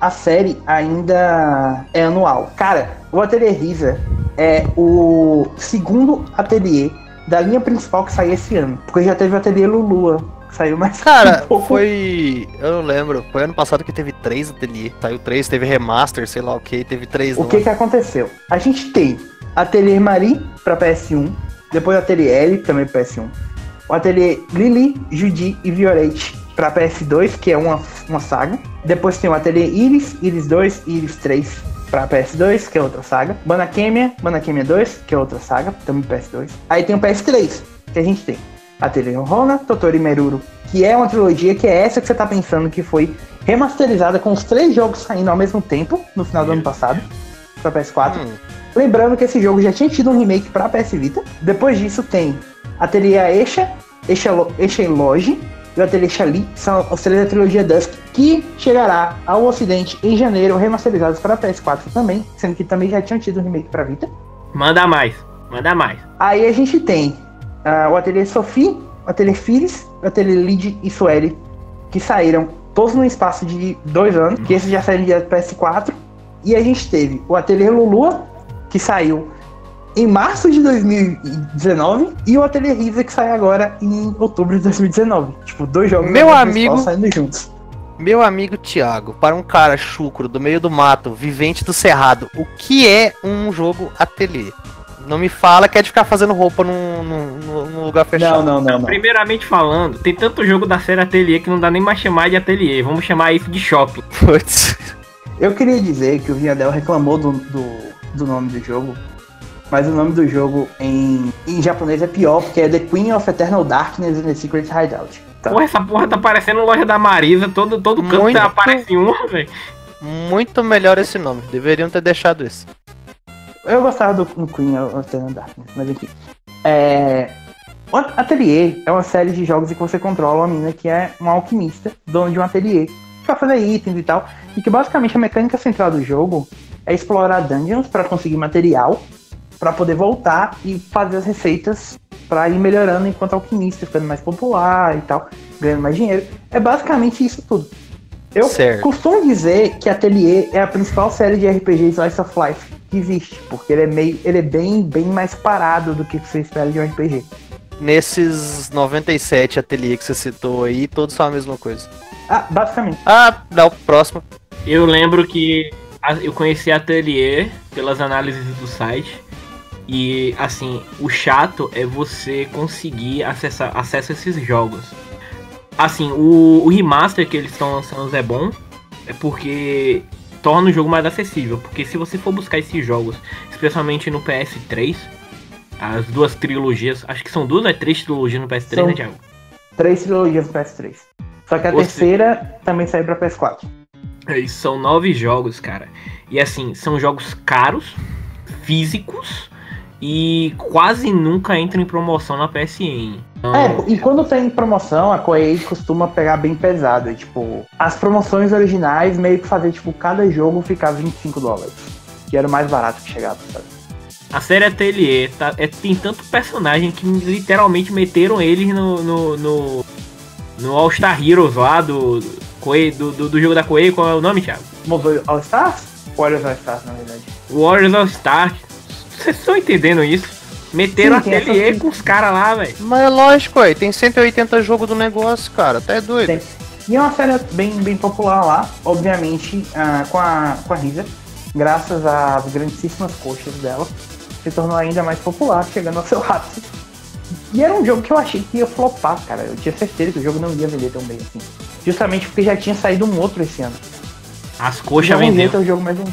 S1: a série ainda é anual. Cara, o Ateliê Risa é o segundo ateliê da linha principal que saiu esse ano. Porque já teve o Ateliê Lulua, saiu mais
S3: Cara,
S1: um
S3: foi. Eu não lembro. Foi ano passado que teve três ateliê. Saiu três, teve remaster, sei lá o que, teve três.
S1: O que
S3: é?
S1: que aconteceu? A gente tem Ateliê Marie para PS1, depois Ateliê L também para PS1, o Ateliê Lily, Judy e Violette para PS2, que é uma, uma saga. Depois tem o Ateliê Iris, Iris 2 e Iris 3 para PS2, que é outra saga. Manakemia, Manakemia 2, que é outra saga, também PS2. Aí tem o PS3, que a gente tem Ateliê Rona, Totori Meruru, que é uma trilogia que é essa que você tá pensando que foi remasterizada com os três jogos saindo ao mesmo tempo no final do ano passado para PS4.
S3: Hum,
S1: Lembrando que esse jogo já tinha tido um remake para PS Vita. Depois disso tem Ateliê Eixa, Eixa Loge e o Ateliê Shali, são os três da trilogia Dusk, que chegará ao ocidente em janeiro, remasterizados para PS4 também, sendo que também já tinham tido um remake para Vita.
S2: Manda mais, manda mais.
S1: Aí a gente tem uh, o Ateliê Sophie, o Ateliê Firis, o Ateliê Lid e Sueli, que saíram todos no espaço de dois anos, que esses já saíram direto para PS4. E a gente teve o Ateliê Lulua, que saiu em março de 2019 e o Ateliê Risa que sai agora em outubro de 2019. Tipo, dois jogos
S3: Meu amigo
S1: saindo juntos.
S3: Meu amigo Thiago, para um cara chucro do meio do mato, vivente do cerrado, o que é um jogo ateliê? Não me fala que é de ficar fazendo roupa num, num, num lugar fechado.
S1: Não, não, não, não,
S2: Primeiramente falando, tem tanto jogo da série ateliê que não dá nem mais chamar de ateliê. Vamos chamar isso de shopping.
S3: Putz.
S1: Eu queria dizer que o Vinhadel reclamou do, do, do nome do jogo mas o nome do jogo em, em japonês é pior, porque é The Queen of Eternal Darkness in the Secret Hideout.
S2: Tá. Porra, essa porra tá parecendo loja da Marisa, todo, todo canto Muito... aparece um, velho.
S3: Muito melhor esse nome, deveriam ter deixado esse.
S1: Eu gostava do, do Queen Darkness, mas enfim. É... O Atelier é uma série de jogos em que você controla uma menina que é um alquimista, dono de um ateliê, pra fazer itens e tal. E que basicamente a mecânica central do jogo é explorar dungeons para conseguir material para poder voltar e fazer as receitas para ir melhorando enquanto alquimista, ficando mais popular e tal, ganhando mais dinheiro. É basicamente isso tudo. Eu certo. costumo dizer que Atelier é a principal série de RPG Slice of Life que existe, porque ele é meio, ele é bem, bem mais parado do que você espera de um RPG.
S3: Nesses 97 Atelier que você citou aí, todos são a mesma coisa.
S1: Ah, basicamente.
S3: Ah, dá o próximo.
S2: Eu lembro que eu conheci Atelier pelas análises do site e assim, o chato é você conseguir acessar acesso a esses jogos. Assim, o, o remaster que eles estão lançando é bom, é porque torna o jogo mais acessível. Porque se você for buscar esses jogos, especialmente no PS3, as duas trilogias, acho que são duas ou é três trilogias no PS3, são né, Thiago?
S1: Três trilogias no PS3. Só que a você... terceira também saiu pra PS4.
S2: É, são nove jogos, cara. E assim, são jogos caros, físicos, e quase nunca entra em promoção na PSN.
S1: É, e quando tem promoção, a Koei costuma pegar bem pesado. E, tipo, as promoções originais meio que fazer, tipo, cada jogo ficar 25 dólares. Que era o mais barato que chegava, sabe?
S2: A série Atelier tá, é, tem tanto personagem que literalmente meteram eles no, no, no, no All Star Heroes lá do, do, do, do jogo da Koei. Qual é o nome, Thiago?
S1: All Stars? Warriors All Stars, na verdade.
S2: Warriors All Stars vocês estão entendendo isso? Meteram Sim, ateliê com os caras lá, velho.
S3: Mas é lógico, ué. Tem 180 jogos do negócio, cara. Até é doido. Tem.
S1: E é uma série bem, bem popular lá, obviamente, uh, com, a, com a Risa. Graças às grandíssimas coxas dela. Se tornou ainda mais popular, chegando ao seu ápice. E era um jogo que eu achei que ia flopar, cara. Eu tinha certeza que o jogo não ia vender tão bem assim. Justamente porque já tinha saído um outro esse ano.
S2: As coxas venderam.
S1: o jogo mais um.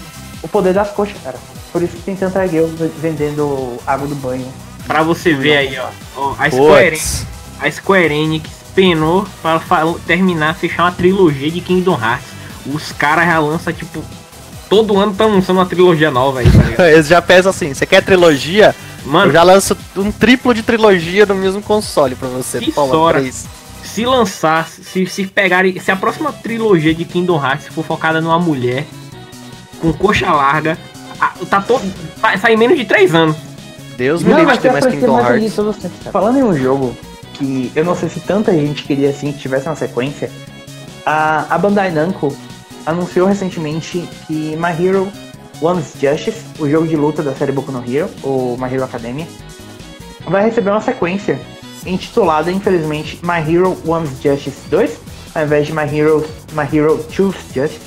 S1: O poder das coxas, cara. Por isso que tem tanta girl vendendo água do banho.
S2: Pra você ver aí, ó. ó a, Square Enix, a Square Enix penou pra terminar, fechar uma trilogia de Kingdom Hearts. Os caras já lançam, tipo, todo ano estão lançando uma trilogia nova aí,
S3: tá Eles já pensam assim, você quer trilogia? Mano, eu já lanço um triplo de trilogia no mesmo console pra você.
S2: Que Toma, três. Se lançar, se, se pegarem. Se a próxima trilogia de Kingdom Hearts for focada numa mulher com coxa larga, tá todo. Sai em menos de 3 anos.
S3: Deus me livre de ter mais Kingdom
S1: Hearts. Falando em um jogo que eu não sei se tanta gente queria assim que tivesse uma sequência, a, a Bandai Namco anunciou recentemente que My Hero One's Justice, o jogo de luta da série Boku no Hero, ou My Hero Academia, vai receber uma sequência intitulada, infelizmente, My Hero One's Justice 2, ao invés de My Hero, My Hero Choose Justice,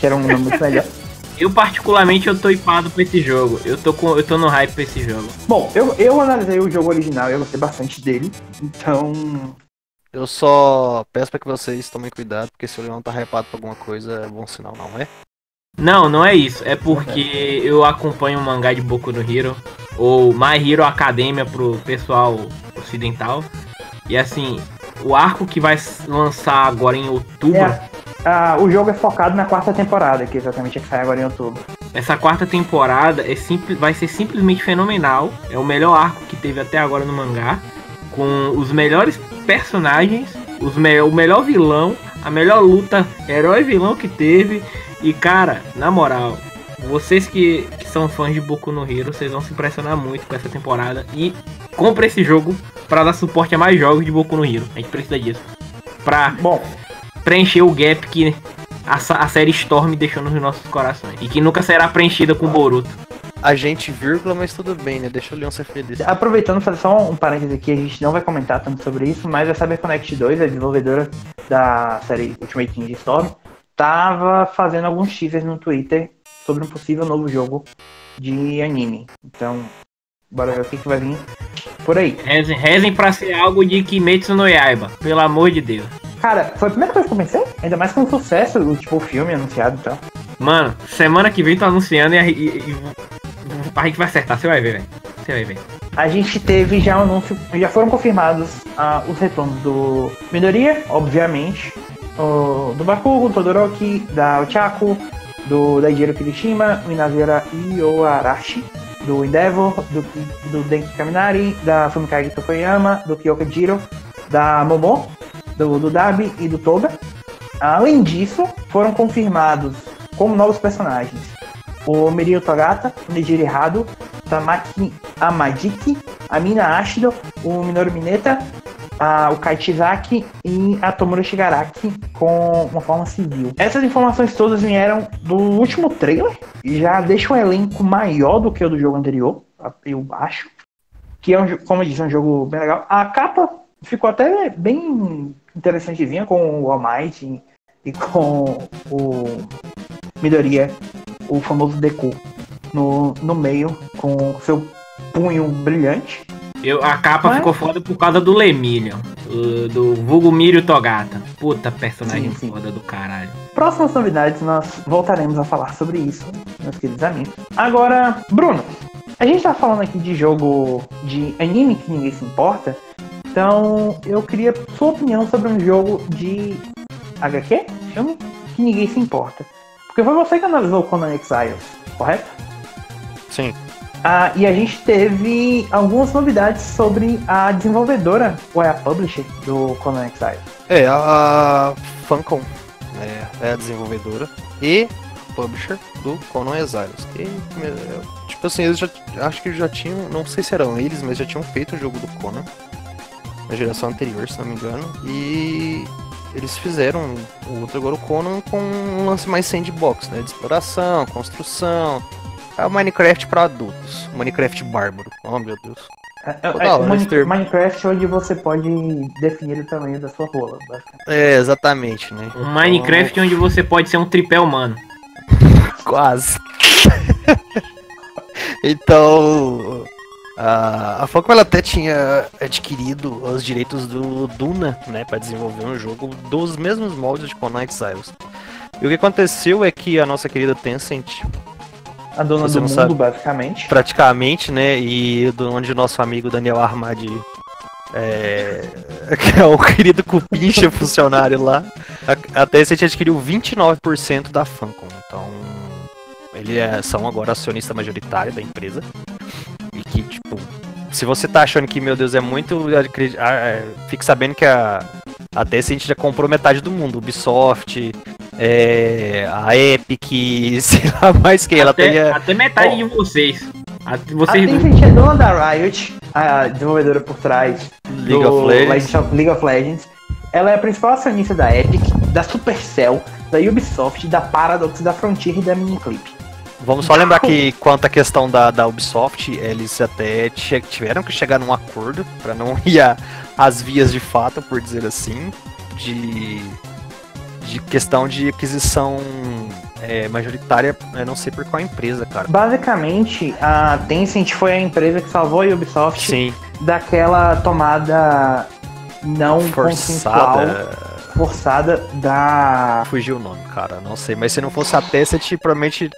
S1: que era um nome muito melhor.
S2: Eu particularmente eu tô hipado pra esse jogo. Eu tô, com, eu tô no hype pra esse jogo.
S1: Bom, eu, eu analisei o jogo original e eu gostei bastante dele. Então.
S3: Eu só peço pra que vocês tomem cuidado, porque se o Leão tá hypado pra alguma coisa, é bom sinal, não é?
S2: Não, não é isso. É porque eu acompanho o mangá de Boku no Hero, ou My Hero Academia pro pessoal ocidental. E assim, o arco que vai lançar agora em outubro.
S1: É o jogo é focado na quarta temporada, que exatamente é que sai agora em outubro.
S2: essa quarta temporada é simples, vai ser simplesmente fenomenal. É o melhor arco que teve até agora no mangá. Com os melhores personagens, os me o melhor vilão, a melhor luta herói vilão que teve. E cara, na moral, vocês que, que são fãs de Boku no Hero, vocês vão se impressionar muito com essa temporada. E compre esse jogo para dar suporte a mais jogos de Boku no Hero. A gente precisa disso. Pra
S1: Bom,
S2: preencher o gap que a, a série Storm deixou nos nossos corações. E que nunca será preenchida com Boruto.
S3: A gente, vírgula, mas tudo bem, né? Deixa o Leon ser feliz.
S1: aproveitando, fazer só um parênteses aqui, a gente não vai comentar tanto sobre isso, mas a CyberConnect 2, a desenvolvedora da série Ultimate Ninja Storm, tava fazendo alguns teasers no Twitter sobre um possível novo jogo de anime. Então, bora ver o que, que vai vir por aí.
S2: Rezem, rezem pra ser algo de Kimetsu no Yaiba. Pelo amor de Deus.
S1: Cara, foi a primeira coisa que eu pensei, ainda mais com o sucesso, o tipo, o filme anunciado e tal.
S2: Mano, semana que vem tô anunciando e, a- e- e- a gente vai acertar. Você vai ver, velho. Você vai ver.
S1: A gente teve já um anúncio, já foram confirmados ah, os retornos do Midoriya, obviamente, o, do Bakugo, do Todoroki, da Ochako, do Daijiro Kirishima, o Inazura Ioarashi, do Endeavor, do, do Denki Kaminari, da Fumikage Tokoyama, do Kyoka Jiro, da Momo, do, do Dabi e do Toga. Além disso, foram confirmados como novos personagens o Mirio Togata, o Nijiri Hado, Tamaki Amadiki, a Mina Ashido, o Minoru Mineta, a, o Kaichizaki e a Tomura Shigaraki com uma forma civil. Essas informações todas vieram do último trailer e já deixa um elenco maior do que o do jogo anterior, eu acho. Que é, um, como eu disse, é um jogo bem legal. A capa ficou até bem interessantezinha com o All e com o Midoriya o famoso Deku no, no meio com seu punho brilhante.
S2: Eu, a capa
S1: Mas-
S2: ficou foda por causa do Lemillion. o- Do vulgo Mirio Togata. Puta personagem
S1: Sim, sim.
S2: foda do caralho.
S1: Próximas novidades nós voltaremos a falar sobre isso, meus queridos amigos. Agora, Bruno, a gente tá falando aqui de jogo de anime que ninguém se importa, então eu queria sua opinião sobre um jogo de HQ, filme, que ninguém se importa. Porque foi você que analisou o Conan Exiles, correto?
S3: Sim.
S1: Ah, e a gente teve algumas novidades sobre a desenvolvedora, ou é a publisher, do Conan Exile.
S3: É, a Funcom né, é a desenvolvedora e publisher do Conan Exiles. E, é, tipo assim, eles já acho que já tinham, não sei se eram eles, mas já tinham feito o jogo do Conan na geração anterior, se não me engano. E eles fizeram o outro agora o Conan com um lance mais sandbox, né, de exploração, construção. É o Minecraft para adultos, Minecraft bárbaro. Oh meu Deus.
S1: É, é, é
S3: hora
S1: Mine-. Minecraft onde você pode definir o tamanho da sua rola.
S3: É, exatamente, né?
S2: Um Minecraft onde você pode ser um tripé humano.
S3: Quase. então, a, a Falcom ela até tinha adquirido os direitos do Duna, né, para desenvolver um jogo dos mesmos moldes de Conan Exiles. E o que aconteceu é que a nossa querida Tencent,
S1: A dona do mundo,
S3: sabe.
S1: basicamente.
S3: praticamente, né, e do onde o nosso amigo Daniel Armadi é, que é o querido cupincha funcionário lá, a, a Tencent adquiriu 29% da Funcom. Então, eles é, são agora acionista majoritário da empresa. E que, tipo, se você tá achando que, meu Deus, é muito. ah, é, Fique sabendo que a, a Tencent já comprou metade do mundo. Ubisoft, é, a Epic, sei lá mais quem. Ela tem. a-
S2: até metade de vocês. A-
S1: A
S2: Vocês
S1: Tencent é dona da Riot, a desenvolvedora por trás
S3: League
S1: do
S3: of
S1: League of Legends. Ela é a principal acionista da Epic, da Supercell, da Ubisoft, da Paradox, da Frontier e da Miniclip.
S3: Vamos só lembrar que quanto à questão da, da Ubisoft, eles até tiveram que chegar num acordo para não ir a- às vias de fato, por dizer assim, de, de questão de aquisição é, majoritária, eu não sei por qual empresa, cara.
S1: Basicamente, a Tencent foi a empresa que salvou a Ubisoft
S3: Sim,
S1: daquela tomada não consensual,
S3: forçada.
S1: da.
S3: Fugiu o nome, cara, não sei. Mas se não fosse a Tencent, provavelmente.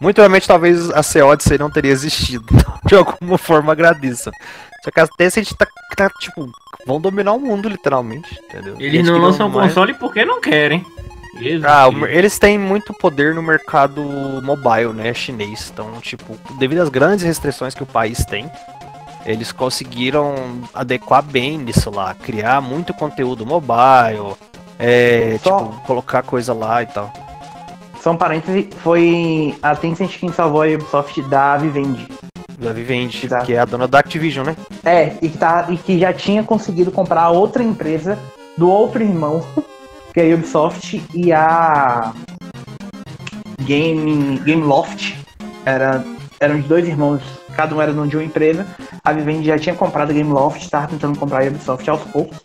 S3: Muito provavelmente, talvez a Odyssey não teria existido. De alguma forma, agradeça. Só que a Tencent tá, tá, tipo, vão dominar o mundo, literalmente, entendeu?
S2: eles não lançam console porque não querem. Jesus
S3: Ah, eles têm muito poder no mercado mobile, né, chinês. Então, tipo, devido às grandes restrições que o país tem, eles conseguiram adequar bem nisso lá, criar muito conteúdo mobile, é,
S1: Só-
S3: tipo, colocar coisa lá e tal.
S1: Só um parêntese, foi a Tencent quem salvou a Ubisoft da Vivendi.
S3: Da Vivendi,
S1: Exato.
S3: que é a dona da Activision, né?
S1: É, e que, tá, e que já tinha conseguido comprar outra empresa do outro irmão, que é a Ubisoft e a Game, Game Loft. Era, eram os dois irmãos, cada um era dono de uma empresa. A Vivendi já tinha comprado a Game Loft, estava tentando comprar a Ubisoft aos poucos.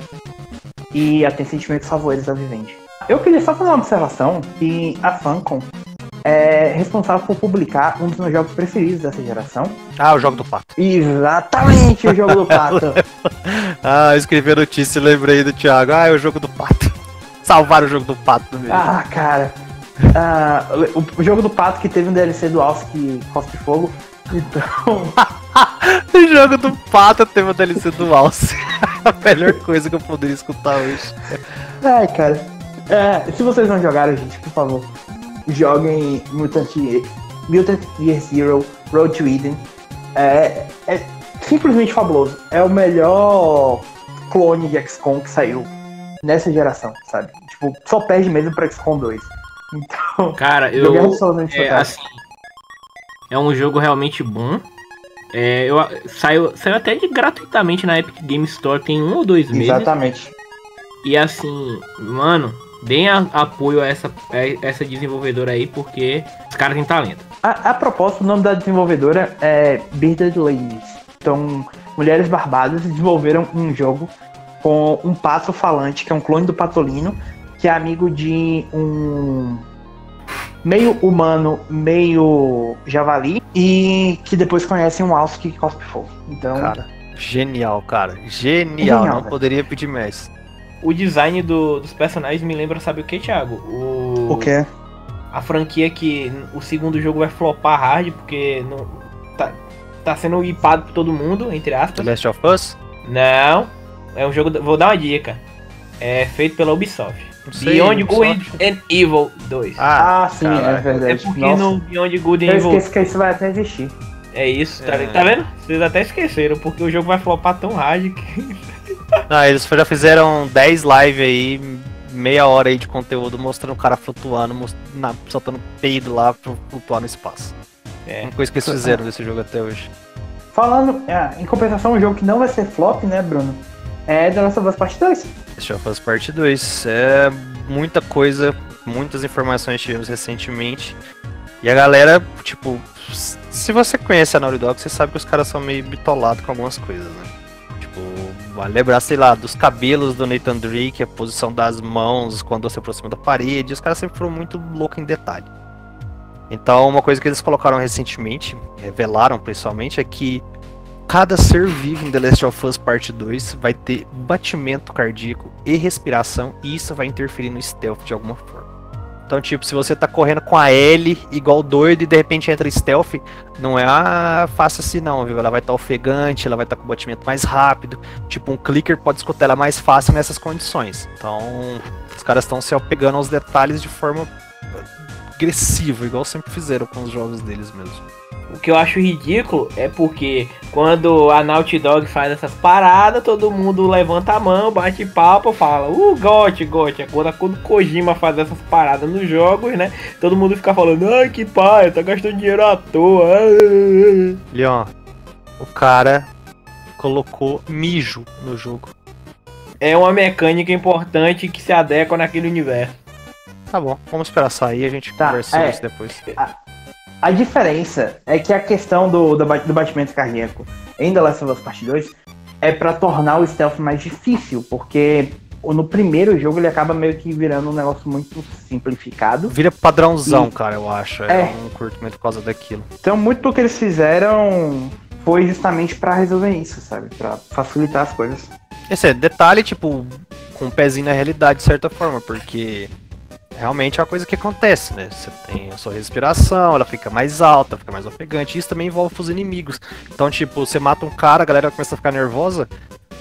S1: E a que salvou eles da Vivendi. Eu queria só fazer uma observação que a Funcom é responsável por publicar um dos meus jogos preferidos dessa geração.
S3: Ah, o jogo do pato.
S1: Exatamente o jogo do pato.
S3: Ah, eu escrevi a notícia e lembrei do Thiago. Ah, é o jogo do pato. Salvaram o jogo do pato no meio.
S1: Ah, cara. Ah, o, o jogo do pato que teve um DLC do Alce que cospe fogo. Então.
S3: O jogo do pato teve a DLC do Alce. a melhor coisa que eu poderia escutar hoje.
S1: Ai, cara. É, se vocês não jogaram, gente, por favor, joguem Mutant, Mutant Year Zero Road to Eden. É, é simplesmente fabuloso. É o melhor clone de XCOM que saiu nessa geração, sabe? Tipo, só perde mesmo pra XCOM 2. Então,
S2: Cara, eu. É, assim. É um jogo realmente bom. É, eu, saiu, saiu até de gratuitamente na Epic Game Store tem um ou dois meses.
S1: Exatamente.
S2: E assim, mano, deem a- apoio a essa, a essa desenvolvedora aí, porque os caras têm talento.
S1: A, a propósito, o nome da desenvolvedora é Bearded Ladies. Então, mulheres barbadas desenvolveram um jogo com um pato falante, que é um clone do Patolino, que é amigo de um meio humano, meio javali, e que depois conhece um alce que cospe fogo. Então,
S3: Cara, genial, cara. Genial.
S1: Genial,
S3: não
S1: velho.
S3: poderia pedir mais.
S2: O design do- dos personagens me lembra, sabe o que, Thiago? O,
S1: o que?
S2: A franquia que o segundo jogo vai flopar hard, porque não, tá, tá sendo hipado por todo mundo, entre
S3: The
S2: aspas.
S3: Last of Us?
S2: Não, é um jogo. Vou dar uma dica. É feito pela Ubisoft.
S3: Sei,
S2: Beyond. Good and Evil 2.
S3: Ah,
S1: Ah, sim,
S3: cara,
S1: é
S2: é
S1: verdade.
S2: porque
S1: Nossa,
S2: no Beyond Good and
S1: eu
S2: Evil
S1: esqueço que isso vai até existir.
S2: é isso, tá,
S3: É.
S2: tá vendo? Vocês até esqueceram, porque o jogo vai flopar tão hard que.
S3: Não, eles já fizeram 10 lives aí, meia hora aí de conteúdo mostrando o cara flutuando, most- na- soltando peido lá pra flutuar no espaço.
S2: É.
S3: Uma coisa que eles fizeram desse jogo até hoje.
S1: Falando, é, em compensação, um jogo que não vai ser flop, né, Bruno? É The Last of Us Part 2.
S3: Last of Us Parte 2. É muita coisa, muitas informações tivemos recentemente. E a galera, tipo, se você conhece a Naughty Dog, você sabe que os caras são meio bitolados com algumas coisas, né? Tipo, vai lembrar, sei lá, dos cabelos do Nathan Drake, a posição das mãos quando se aproxima da parede. Os caras sempre foram muito loucos em detalhe. Então, uma coisa que eles colocaram recentemente, revelaram principalmente, é que cada ser vivo em The Last of Us Parte 2 vai ter batimento cardíaco e respiração, e isso vai interferir no stealth de alguma forma. Então, tipo, se você tá correndo com a L igual doido e de repente entra stealth, não é ah, fácil assim não, viu? Ela vai estar ofegante, ela vai estar com batimento mais rápido. Tipo, um clicker pode escutar ela mais fácil nessas condições. Então, os caras estão se apegando aos detalhes de forma agressiva, igual sempre fizeram com os jogos deles mesmo.
S2: O que eu acho ridículo é porque quando a Naughty Dog faz essas paradas, todo mundo levanta a mão, bate papo, fala, uh, gote, gote. É Quando, Kojima faz essas paradas nos jogos, né? Todo mundo fica falando, ai que pai, tá gastando dinheiro à toa. ah."
S3: Leon, o cara colocou mijo no jogo.
S2: É uma mecânica importante que se adequa naquele universo.
S3: Tá bom, vamos esperar sair, a gente
S1: Tá,
S3: conversa
S1: é.
S3: isso depois.
S1: A diferença é que a questão do, do, do batimento cardíaco em The Last of Us Part 2 é pra tornar o stealth mais difícil, porque no primeiro jogo ele acaba meio que virando um negócio muito simplificado.
S3: Vira padrãozão,
S1: E-
S3: cara, eu acho.
S1: É.
S3: Eu não curto muito por causa daquilo.
S1: Então muito do que eles fizeram foi justamente pra resolver isso, sabe? Pra facilitar as coisas.
S3: Esse é detalhe, tipo, com um pezinho na realidade, de certa forma, porque realmente é uma coisa que acontece, né? Você tem a sua respiração, ela fica mais alta, fica mais ofegante. Isso também envolve os inimigos. Então, tipo, você mata um cara, a galera começa a ficar nervosa.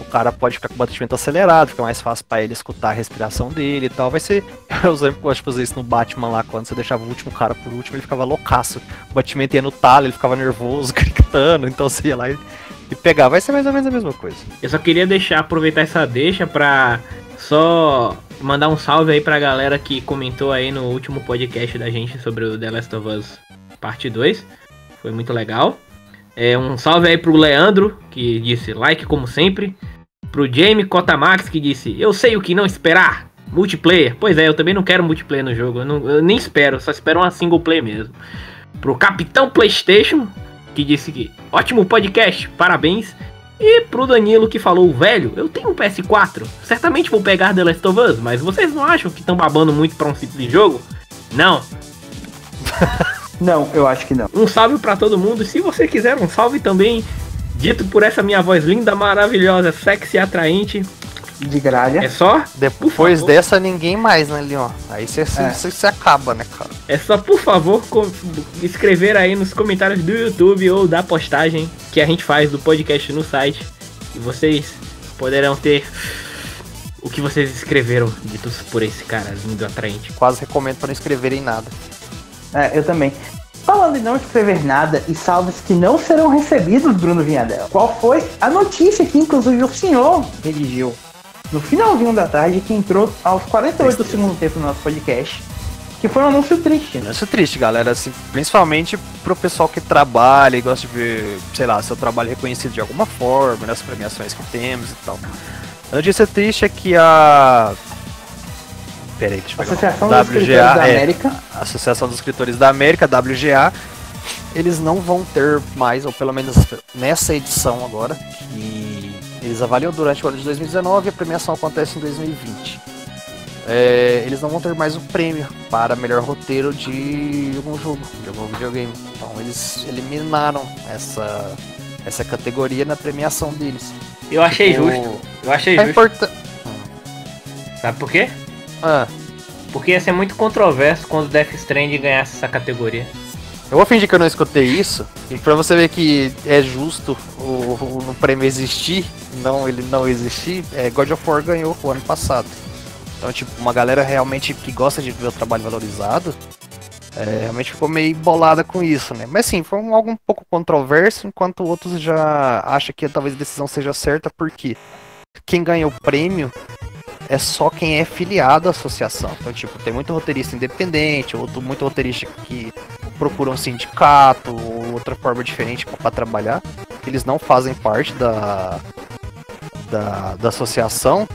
S3: o cara pode ficar com o batimento acelerado, fica mais fácil para ele escutar a respiração dele e tal. Vai ser. Eu sempre gosto de fazer isso no Batman lá, quando você deixava o último cara por último, ele ficava loucaço. O batimento ia no talo, ele ficava nervoso, gritando, então você ia lá e, e pegar. Vai ser mais ou menos a mesma coisa.
S2: Eu só queria deixar, aproveitar essa deixa pra só mandar um salve aí pra galera que comentou aí no último podcast da gente sobre o The Last of Us Parte 2. Foi muito legal. É, um salve aí pro Leandro, que disse like como sempre. Pro Jamie Cotamax, que disse: Eu sei o que não esperar. Multiplayer. Pois é, eu também não quero multiplayer no jogo. Eu, não, eu nem espero, só espero uma single player mesmo. Pro Capitão PlayStation, que disse que ótimo podcast, parabéns. E pro Danilo que falou, velho, eu tenho um PS4, certamente vou pegar The Last of Us, mas vocês não acham que estão babando muito pra um simples jogo? Não.
S1: Não, eu acho que não.
S2: Um salve para todo mundo. Se você quiser um salve também, dito por essa minha voz linda, maravilhosa, sexy e atraente.
S1: De gralha.
S2: É só?
S3: Depois dessa, ninguém mais, né, Leon? Aí você é. acaba, né, cara?
S2: É só, por favor, escrever aí nos comentários do YouTube ou da postagem que a gente faz do podcast no site. E vocês poderão ter o que vocês escreveram, ditos por esse cara lindo, atraente.
S3: Quase recomendo para não escreverem nada.
S1: É, eu também. Falando em não escrever nada e salves que não serão recebidos, Bruno Vinhadel, qual foi a notícia que inclusive o senhor redigiu no finalzinho da tarde, que entrou aos 48 do segundo tempo do nosso podcast, que foi um anúncio triste.
S3: Né? Anúncio triste, galera, assim, principalmente pro pessoal que trabalha e gosta de ver, sei lá, seu trabalho reconhecido de alguma forma, nas premiações que temos e tal. A notícia triste é que a Peraí, deixa eu
S1: Associação dos WGA, Escritores da é, América.
S3: Associação dos Escritores da América, WGA. Eles não vão ter mais, ou pelo menos nessa edição agora, que eles avaliam durante o ano de 2019 e a premiação acontece em 2020. É, eles não vão ter mais o prêmio para melhor roteiro de algum jogo, de algum videogame. Então eles eliminaram essa, essa categoria na premiação deles.
S2: Eu achei tipo, justo. Eu achei é justo. Sabe por quê?
S3: Ah.
S2: Porque ia ser muito controverso quando Death Stranding ganhasse essa categoria.
S3: Eu vou fingir que eu não escutei isso, e pra você ver que é justo o, o, prêmio existir, não ele não existir, é, God of War ganhou o ano passado. Então, tipo, uma galera realmente que gosta de ver o trabalho valorizado, é, realmente ficou meio bolada com isso, né? Mas sim, foi um, algo um pouco controverso, enquanto outros já acham que talvez a decisão seja certa, porque quem ganha o prêmio é só quem é filiado à associação. Então, tipo, tem muito roteirista independente, outro muito roteirista que procura um sindicato ou outra forma diferente para trabalhar. Eles não fazem parte da, da, da associação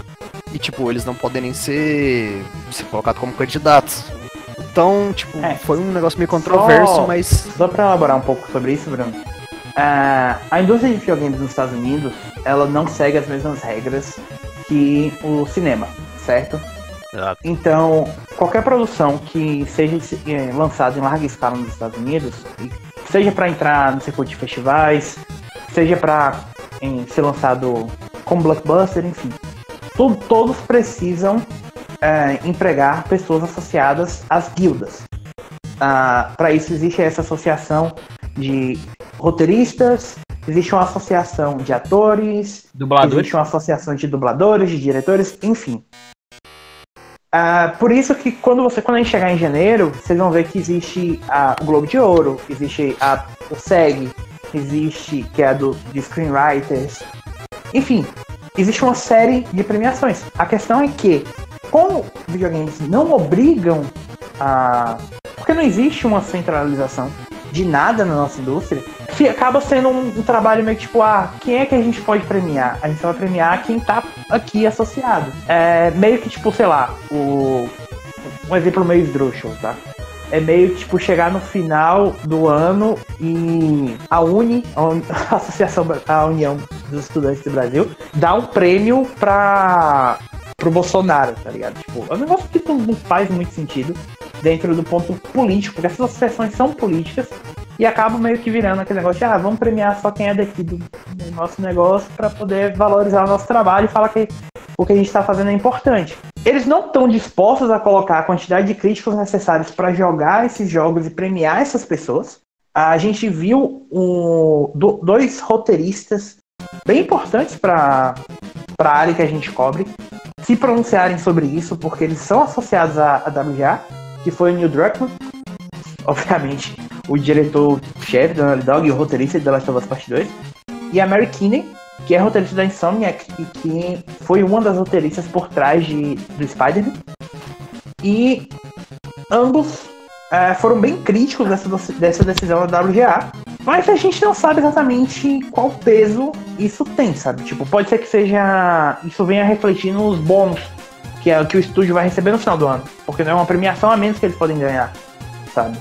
S3: e, tipo, eles não podem nem ser, ser colocados como candidatos. Então, tipo, é, foi um negócio meio controverso,
S1: só,
S3: mas.
S1: Só pra elaborar um pouco sobre isso, Bruno. Uh, a indústria de videogames nos Estados Unidos, ela não segue as mesmas regras que o cinema, certo?
S3: Exato.
S1: Então, qualquer produção que seja é, lançada em larga escala nos Estados Unidos, seja para entrar no circuito de festivais, seja para ser lançado como blockbuster, enfim, tudo, todos precisam é, empregar pessoas associadas às guildas. Ah, para isso existe essa associação de roteiristas, Existe uma associação de atores,
S2: dubladores.
S1: existe uma associação de dubladores, de diretores, enfim. Uh, por isso que quando você quando a gente chegar em janeiro, vocês vão ver que existe a, o Globo de Ouro, existe a, o SEG, existe, que é a do, de screenwriters. Enfim, existe uma série de premiações. A questão é que, como videogames não obrigam a. Porque não existe uma centralização de nada na nossa indústria, acaba sendo um, um, trabalho meio tipo, ah, quem é que a gente pode premiar? A gente vai premiar quem tá aqui associado. É meio que tipo, sei lá, o. Um exemplo meio esdrúxulo, tá? É meio que tipo chegar no final do ano e a Uni, a Associação, a União dos Estudantes do Brasil, dá um prêmio pra pro Bolsonaro, tá ligado? Tipo, é um negócio que não faz muito sentido dentro do ponto político, porque essas associações são políticas e acabam meio que virando aquele negócio de, ah, vamos premiar só quem é daqui do, do nosso negócio para poder valorizar o nosso trabalho e falar que o que a gente está fazendo é importante. Eles não estão dispostos a colocar a quantidade de críticos necessários para jogar esses jogos e premiar essas pessoas. A gente viu um, dois roteiristas bem importantes para a área que a gente cobre se pronunciarem sobre isso, porque eles são associados à WGA, que foi o Neil Druckmann, obviamente o diretor-chefe da Naughty Dog e o roteirista de The Last of Us Part 2, e a Mary Kinney, que é roteirista da Insomniac e que foi uma das roteiristas por trás de, do Spider-Man. E ambos é, foram bem críticos dessa, dessa decisão da WGA, mas a gente não sabe exatamente qual peso isso tem, sabe? Tipo, pode ser que seja. Isso venha refletir nos bônus que, é, que o estúdio vai receber no final do ano. Porque não é uma premiação a menos que eles podem ganhar, sabe?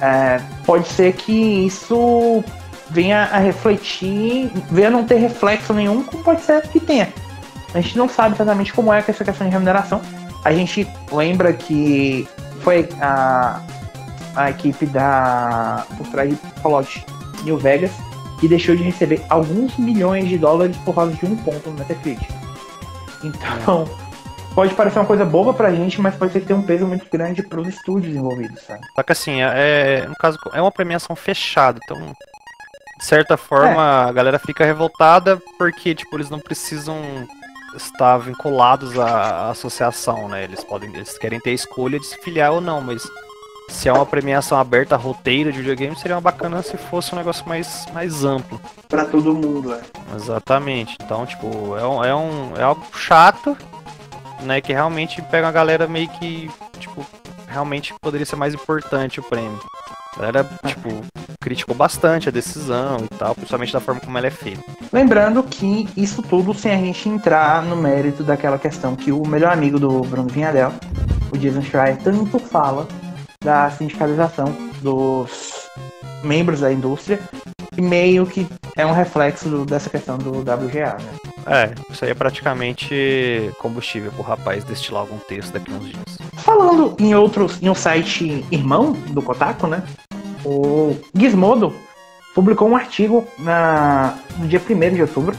S1: É, pode ser que isso venha a refletir, venha a não ter reflexo nenhum, como pode ser que tenha. A gente não sabe exatamente como é essa questão de remuneração. A gente lembra que foi a, a equipe da por trás de Fallout New Vegas que deixou de receber alguns milhões de dólares por causa de um ponto no Metacritic. Então, pode parecer uma coisa boba pra gente, mas pode ser que tenha um peso muito grande pros estúdios envolvidos, sabe?
S3: Só que assim, é, no caso, é uma premiação fechada, então de certa forma, é. a galera fica revoltada porque, tipo, eles não precisam estar vinculados à associação, né? Eles podem, eles querem ter a escolha de se filiar ou não, mas se é uma premiação aberta, roteiro de videogame, seria bacana se fosse um negócio mais, mais amplo.
S1: Para todo mundo, é.
S3: Exatamente. Então, tipo, é, um, é, um, é algo chato, né? Que realmente pega a galera meio que, tipo, realmente poderia ser mais importante o prêmio. A galera, tipo, criticou bastante a decisão e tal, principalmente da forma como ela é feita.
S1: Lembrando que isso tudo sem a gente entrar no mérito daquela questão que o melhor amigo do Bruno Vinhadel, o Jason Schreier, tanto fala da sindicalização dos membros da indústria e meio que é um reflexo do, dessa questão do WGA, né?
S3: É, isso aí é praticamente combustível pro rapaz destilar algum texto daqui uns dias.
S1: Falando em outros, em um site irmão do Kotaku, né? O Gizmodo publicou um artigo na, no dia 1 de outubro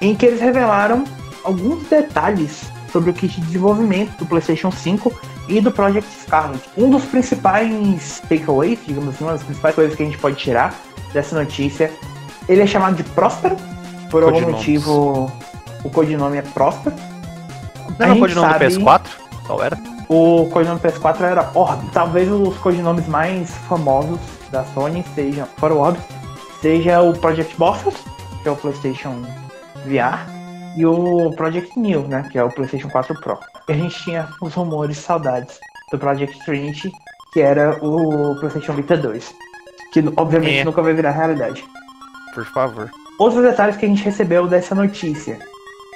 S1: em que eles revelaram alguns detalhes sobre o kit de desenvolvimento do PlayStation 5 e do Project Scarlet. Um dos principais takeaways, digamos assim, uma das principais coisas que a gente pode tirar dessa notícia, ele é chamado de Próspero, por algum motivo o codinome é Próspero.
S3: Não era o codinome sabe... do PS4? Qual era?
S1: O codinome PS4 era Orb. Talvez os codinomes mais famosos da Sony sejam, fora o Orb, seja o Project Bosses, que é o PlayStation VR, e o Project New, né, que é o PlayStation 4 Pro. E a gente tinha os rumores saudades do Project Trinity, que era o PlayStation Vita 2, que obviamente é. nunca vai virar realidade.
S3: Por favor.
S1: Outros detalhes que a gente recebeu dessa notícia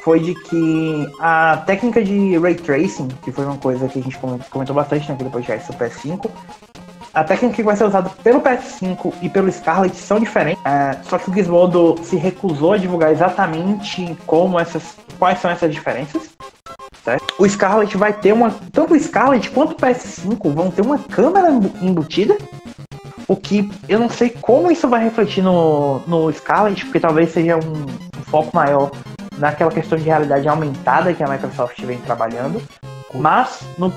S1: foi de que a técnica de ray tracing, que foi uma coisa que a gente comentou bastante naquele podcast do PS5, a técnica que vai ser usada pelo PS5 e pelo Scarlet são diferentes, é, só que o Gizmodo se recusou a divulgar exatamente como essas, quais são essas diferenças. Certo? O Scarlet vai ter uma. Tanto o Scarlet quanto o PS5 vão ter uma câmera embutida. O que eu não sei como isso vai refletir no, no Scarlet, porque talvez seja um, um foco maior naquela questão de realidade aumentada que a Microsoft vem trabalhando. Mas no,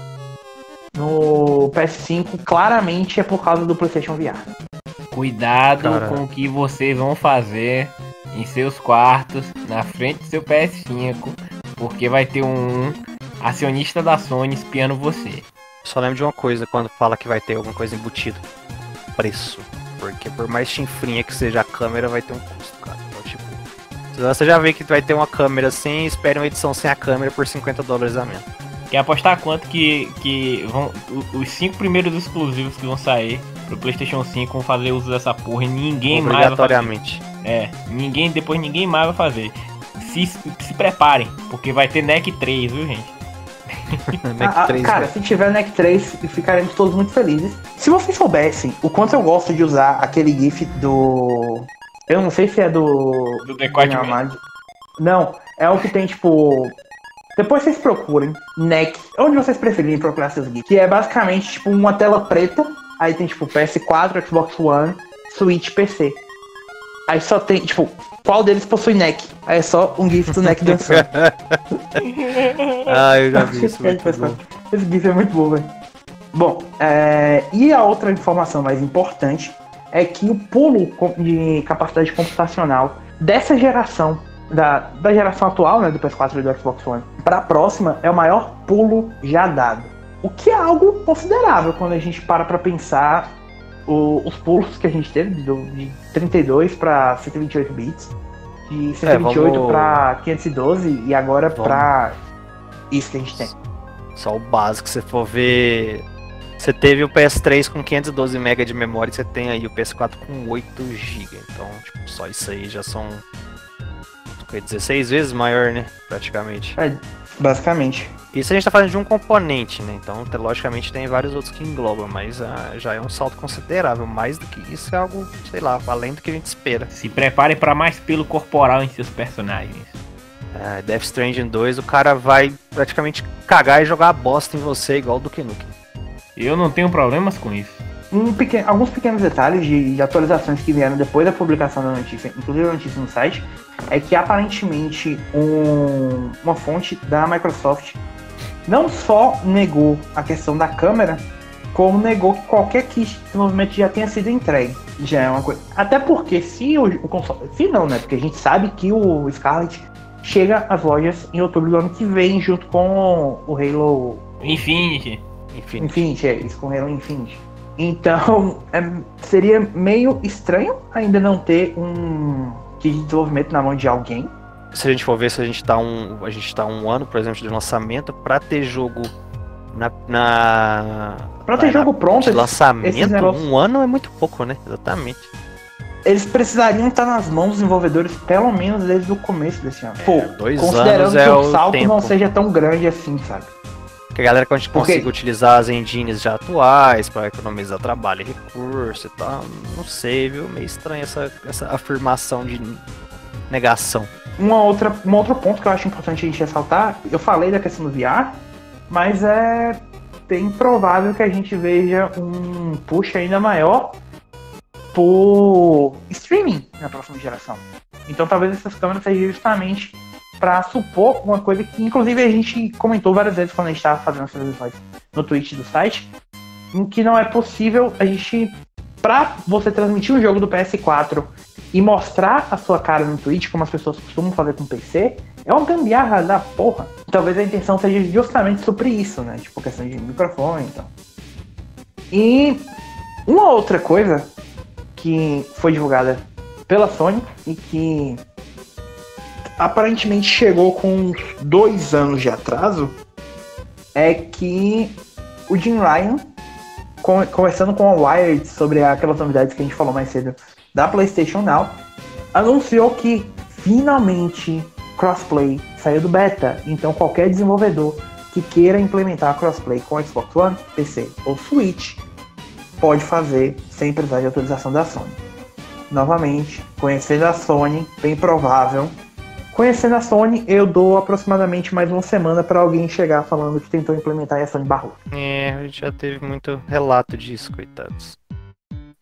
S1: no PS5 claramente é por causa do PlayStation VR.
S2: Cuidado Caramba. com o que vocês vão fazer em seus quartos, na frente do seu PS5, porque vai ter um acionista da Sony espiando você.
S3: Só lembro de uma coisa quando fala que vai ter alguma coisa embutida. Preço. Porque por mais chinfrinha que seja a câmera, vai ter um custo, cara. Você já vê que vai ter uma câmera assim, espere uma edição sem a câmera por 50 dólares a menos.
S2: Quer apostar quanto que, que vão. Os cinco primeiros exclusivos que vão sair pro Playstation 5 vão fazer uso dessa porra e ninguém mais.
S3: Obrigatoriamente.
S2: É, ninguém, depois ninguém mais vai fazer. Se, se preparem, porque vai ter NEC 3, viu, gente?
S1: NEC 3, ah, cara, né? se tiver NEC 3, ficaremos todos muito felizes. Se vocês soubessem o quanto eu gosto de usar aquele GIF do eu não sei se é do.
S2: Do Decote
S1: Não, é o que tem, tipo. Depois vocês procurem, NEC, onde vocês preferirem procurar seus GIFs. Que é basicamente, tipo, uma tela preta. Aí tem, tipo, PS4, Xbox One, Switch, PC. Aí só tem, tipo, qual deles possui neck? Aí é só um GIF do neck dançando.
S3: ah, eu já vi isso.
S1: Esse GIF é muito bom, velho. Bom, é... e a outra informação mais importante é que o pulo de capacidade computacional dessa geração da, da geração atual, né, do PS4 e do Xbox One, para a próxima é o maior pulo já dado. O que é algo considerável quando a gente para para pensar o, os pulos que a gente teve do, de 32 para 128 bits, de 128 é, vamos... para 512 e agora para isso que a gente tem.
S3: Só o básico, se for ver você teve o PS3 com 512 MB de memória e você tem aí o PS4 com 8 GB. Então, tipo, só isso aí já são 16 vezes maior, né? Praticamente.
S1: É, basicamente.
S3: Isso a gente tá falando de um componente, né? Então, logicamente, tem vários outros que englobam, mas uh, já é um salto considerável. Mais do que isso é algo, sei lá, além do que a gente espera.
S2: Se prepare para mais pelo corporal em seus personagens.
S3: Uh, Death Stranding 2, o cara vai praticamente cagar e jogar a bosta em você, igual do Nukem.
S2: Eu não tenho problemas com isso.
S1: Um pequeno, alguns pequenos detalhes de, de, atualizações que vieram depois da publicação da notícia, inclusive a notícia no site, é que aparentemente um, uma fonte da Microsoft não só negou a questão da câmera, como negou que qualquer kit de desenvolvimento já tenha sido entregue. Já é uma coisa. Até porque se o, o console. Se não, né? Porque a gente sabe que o Scarlet chega às lojas em outubro do ano que vem, junto com o Halo
S2: Infinity.
S1: Infinity, Infinity é isso, com o Halo Infinity. Então, é, seria meio estranho ainda não ter um kit de desenvolvimento na mão de alguém.
S3: Se a gente for ver se a gente tá um, a gente tá um ano, por exemplo, de lançamento, para ter jogo na. na
S1: pra ter jogo pronto,
S3: de lançamento, um ano é muito pouco, né? Exatamente.
S1: Eles precisariam estar nas mãos dos desenvolvedores pelo menos desde o começo desse ano. É, Pô, considerando
S3: é
S1: que
S3: o
S1: salto
S3: tempo.
S1: não seja tão grande assim, sabe?
S3: Que a galera consiga utilizar as engines já atuais para economizar trabalho e recurso e tal. Não sei, viu? Meio estranha essa, essa afirmação de negação.
S1: Uma outra, um outro ponto que eu acho importante a gente ressaltar, eu falei da questão do VR, mas é bem provável que a gente veja um push ainda maior por streaming na próxima geração. Então talvez essas câmeras sejam justamente para supor uma coisa que, inclusive, a gente comentou várias vezes quando a gente estava fazendo as transmissões no Twitch do site, em que não é possível a gente, para você transmitir um jogo do PS4 e mostrar a sua cara no Twitch, como as pessoas costumam fazer com o PC, é uma gambiarra da porra. Talvez a intenção seja justamente suprir isso, né? Tipo, questão de microfone e então. tal. E uma outra coisa que foi divulgada pela Sony e que aparentemente chegou com dois anos de atraso, é que o Jim Ryan, conversando com a Wired sobre aquelas novidades que a gente falou mais cedo da PlayStation Now, anunciou que finalmente crossplay saiu do beta. Então qualquer desenvolvedor que queira implementar crossplay com Xbox One, PC ou Switch pode fazer sem precisar de autorização da Sony. Novamente, conhecendo a Sony, bem provável Conhecendo a Sony, eu dou aproximadamente mais uma semana para alguém chegar falando que tentou implementar e a Sony barrou.
S3: É, já teve muito relato disso, coitados.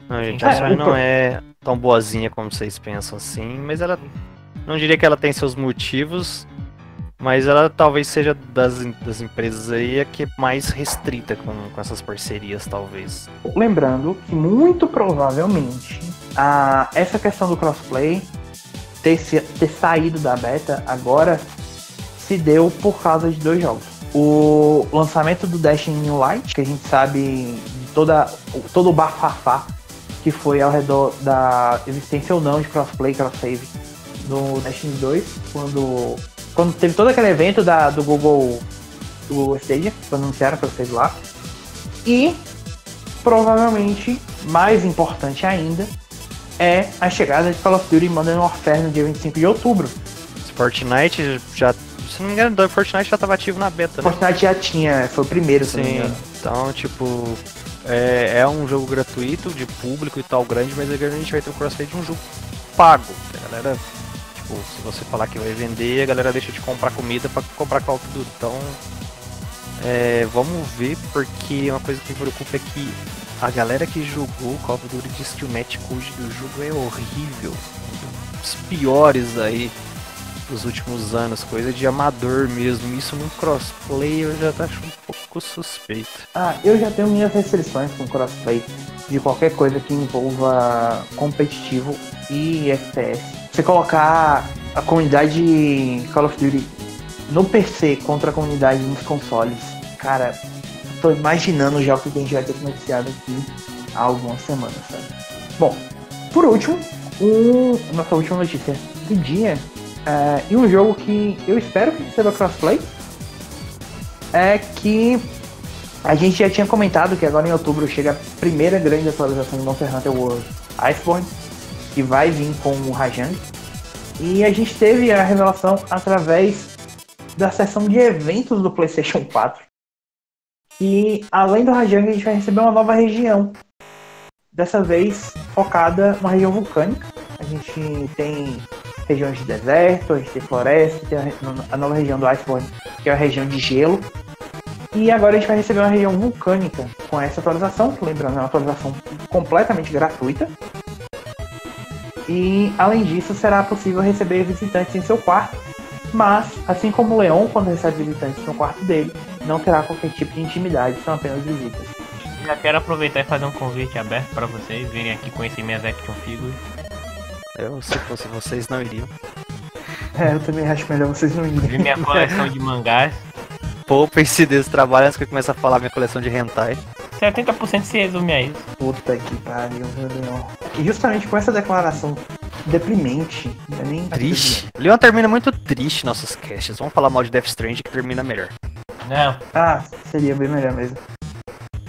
S3: Não, gente, a é, Sony não é tão boazinha como vocês pensam assim, mas ela. Não diria que ela tem seus motivos, mas ela talvez seja das, das empresas aí a que é mais restrita com, com essas parcerias, talvez.
S1: Lembrando que muito provavelmente a, essa questão do crossplay ter, ter saído da beta agora se deu por causa de dois jogos. O lançamento do Destiny New Light, que a gente sabe de toda, todo o bafafá que foi ao redor da existência ou não de crossplay que ela teve no Destiny 2, quando, quando teve todo aquele evento da, do Google do Google Stadia, quando anunciaram para vocês lá. E provavelmente, mais importante ainda, é a chegada de Call of Duty Modern Warfare no dia 25 de outubro.
S3: Fortnite já. Se não me engano, o Fortnite já estava ativo na beta,
S1: né? Fortnite já tinha, foi o primeiro,
S3: Sim, então, tipo. É, é, um jogo gratuito, de público e tal, grande, mas agora a gente vai ter o crossplay de um jogo pago. A galera, tipo, se você falar que vai vender, a galera deixa de comprar comida para comprar Call of Duty. Então, é, vamos ver, porque uma coisa que me preocupa é que a galera que jogou Call of Duty diz que o match do jogo é horrível. Um dos piores aí dos últimos anos, coisa de amador mesmo. Isso no crossplay eu já acho um pouco suspeito.
S1: Ah, eu já tenho minhas restrições com crossplay de qualquer coisa que envolva competitivo e FPS. Você colocar a comunidade Call of Duty no PC contra a comunidade nos consoles. Cara, tô imaginando já o que a gente vai ter noticiado aqui há algumas semanas, sabe? Bom, por último, um, nossa última notícia do dia é, e um jogo que eu espero que receba crossplay é que a gente já tinha comentado que agora em outubro chega a primeira grande atualização do Monster Hunter World Iceborne, que vai vir com o Rajang. E a gente teve a revelação através da seção de eventos do PlayStation 4. E além do Rajang, a gente vai receber uma nova região. Dessa vez focada numa região vulcânica. A gente tem regiões de deserto, a gente tem floresta, tem a nova região do Iceborne, que é a região de gelo. E agora a gente vai receber uma região vulcânica com essa atualização, que lembrando é uma atualização completamente gratuita. E além disso, será possível receber visitantes em seu quarto, mas assim como o Leon, quando recebe visitantes no quarto dele, não terá qualquer tipo de intimidade, são apenas visitas.
S2: Já quero aproveitar e fazer um convite aberto para vocês virem aqui conhecer minhas action figures.
S3: Eu, se fosse vocês, não iriam.
S1: É, eu também acho melhor vocês não irem.
S2: Vi minha coleção de mangás.
S3: Poupem-se desse trabalho antes que eu comece a falar minha coleção de hentai.
S2: 70% se resume a isso.
S1: Puta que pariu, meu Deus. E justamente com essa declaração deprimente, não é nem
S3: Triste. Leon termina muito triste nossos casts. Vamos falar mal de Death Strange que termina melhor.
S2: Não.
S1: Ah, seria bem melhor mesmo.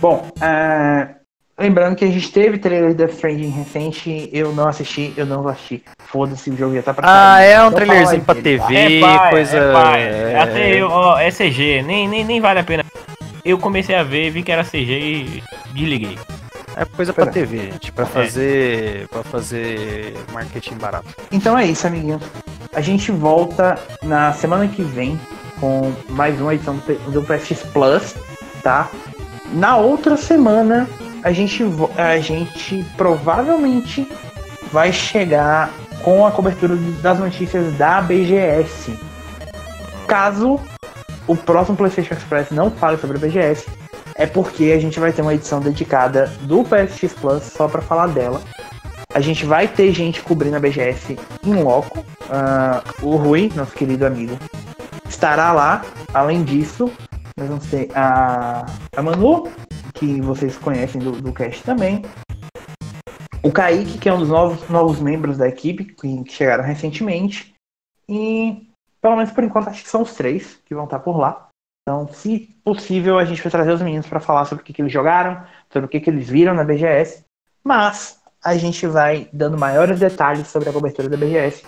S1: Bom, é, lembrando que a gente teve trailer de Death Stranding recente, eu não assisti, eu não vou assistir. Foda-se, o jogo já tá pra
S3: Ah,
S1: sair.
S3: é um
S1: Não
S3: trailerzinho pra
S1: dele,
S3: TV,
S2: É pai,
S3: coisa.
S2: é pai.
S3: é-
S2: Até eu, ó, é CG, nem, nem, nem vale a pena. Eu comecei a ver, vi que era CG e desliguei.
S3: É coisa pra
S1: Pois
S3: TV, gente, pra fazer. para fazer marketing barato.
S1: Então é isso, amiguinho. A gente volta na semana que vem com mais uma edição do PSX Plus, tá? Na outra semana, a gente, a gente provavelmente vai chegar com a cobertura das notícias da BGS. Caso o próximo PlayStation Express não fale sobre a BGS, é porque a gente vai ter uma edição dedicada do PSX Plus só para falar dela. A gente vai ter gente cobrindo a BGS em loco. Ah, o Rui, nosso querido amigo, estará lá. Além disso, nós vamos ter a, a Manu, que vocês conhecem do, do cast também. O Kaique, que é um dos novos, novos membros da equipe, que, chegaram recentemente. E, pelo menos por enquanto, acho que são os três que vão estar por lá. Então, se possível, a gente vai trazer os meninos para falar sobre o que, que eles jogaram, sobre o que, que eles viram na BGS. Mas a gente vai dando maiores detalhes sobre a cobertura da BGS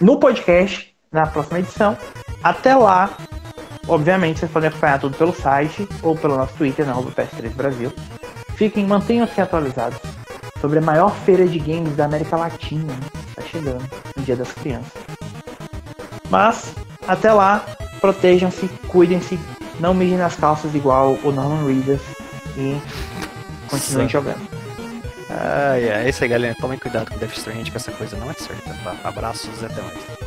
S1: no podcast, na próxima edição. Até lá, obviamente, vocês podem acompanhar tudo pelo site ou pelo nosso Twitter, na arroba PS3 Brasil. Fiquem, mantenham-se atualizados sobre a maior feira de games da América Latina. Está chegando, no Dia das Crianças. Mas, até lá, protejam-se, cuidem-se, não mijem nas calças igual o Norman Reedus e continuem
S3: Nossa.
S1: jogando.
S3: Ai, é isso aí, galera. Tomem cuidado com Death Stranding, que essa coisa não é certa. Tá? Abraços e até mais.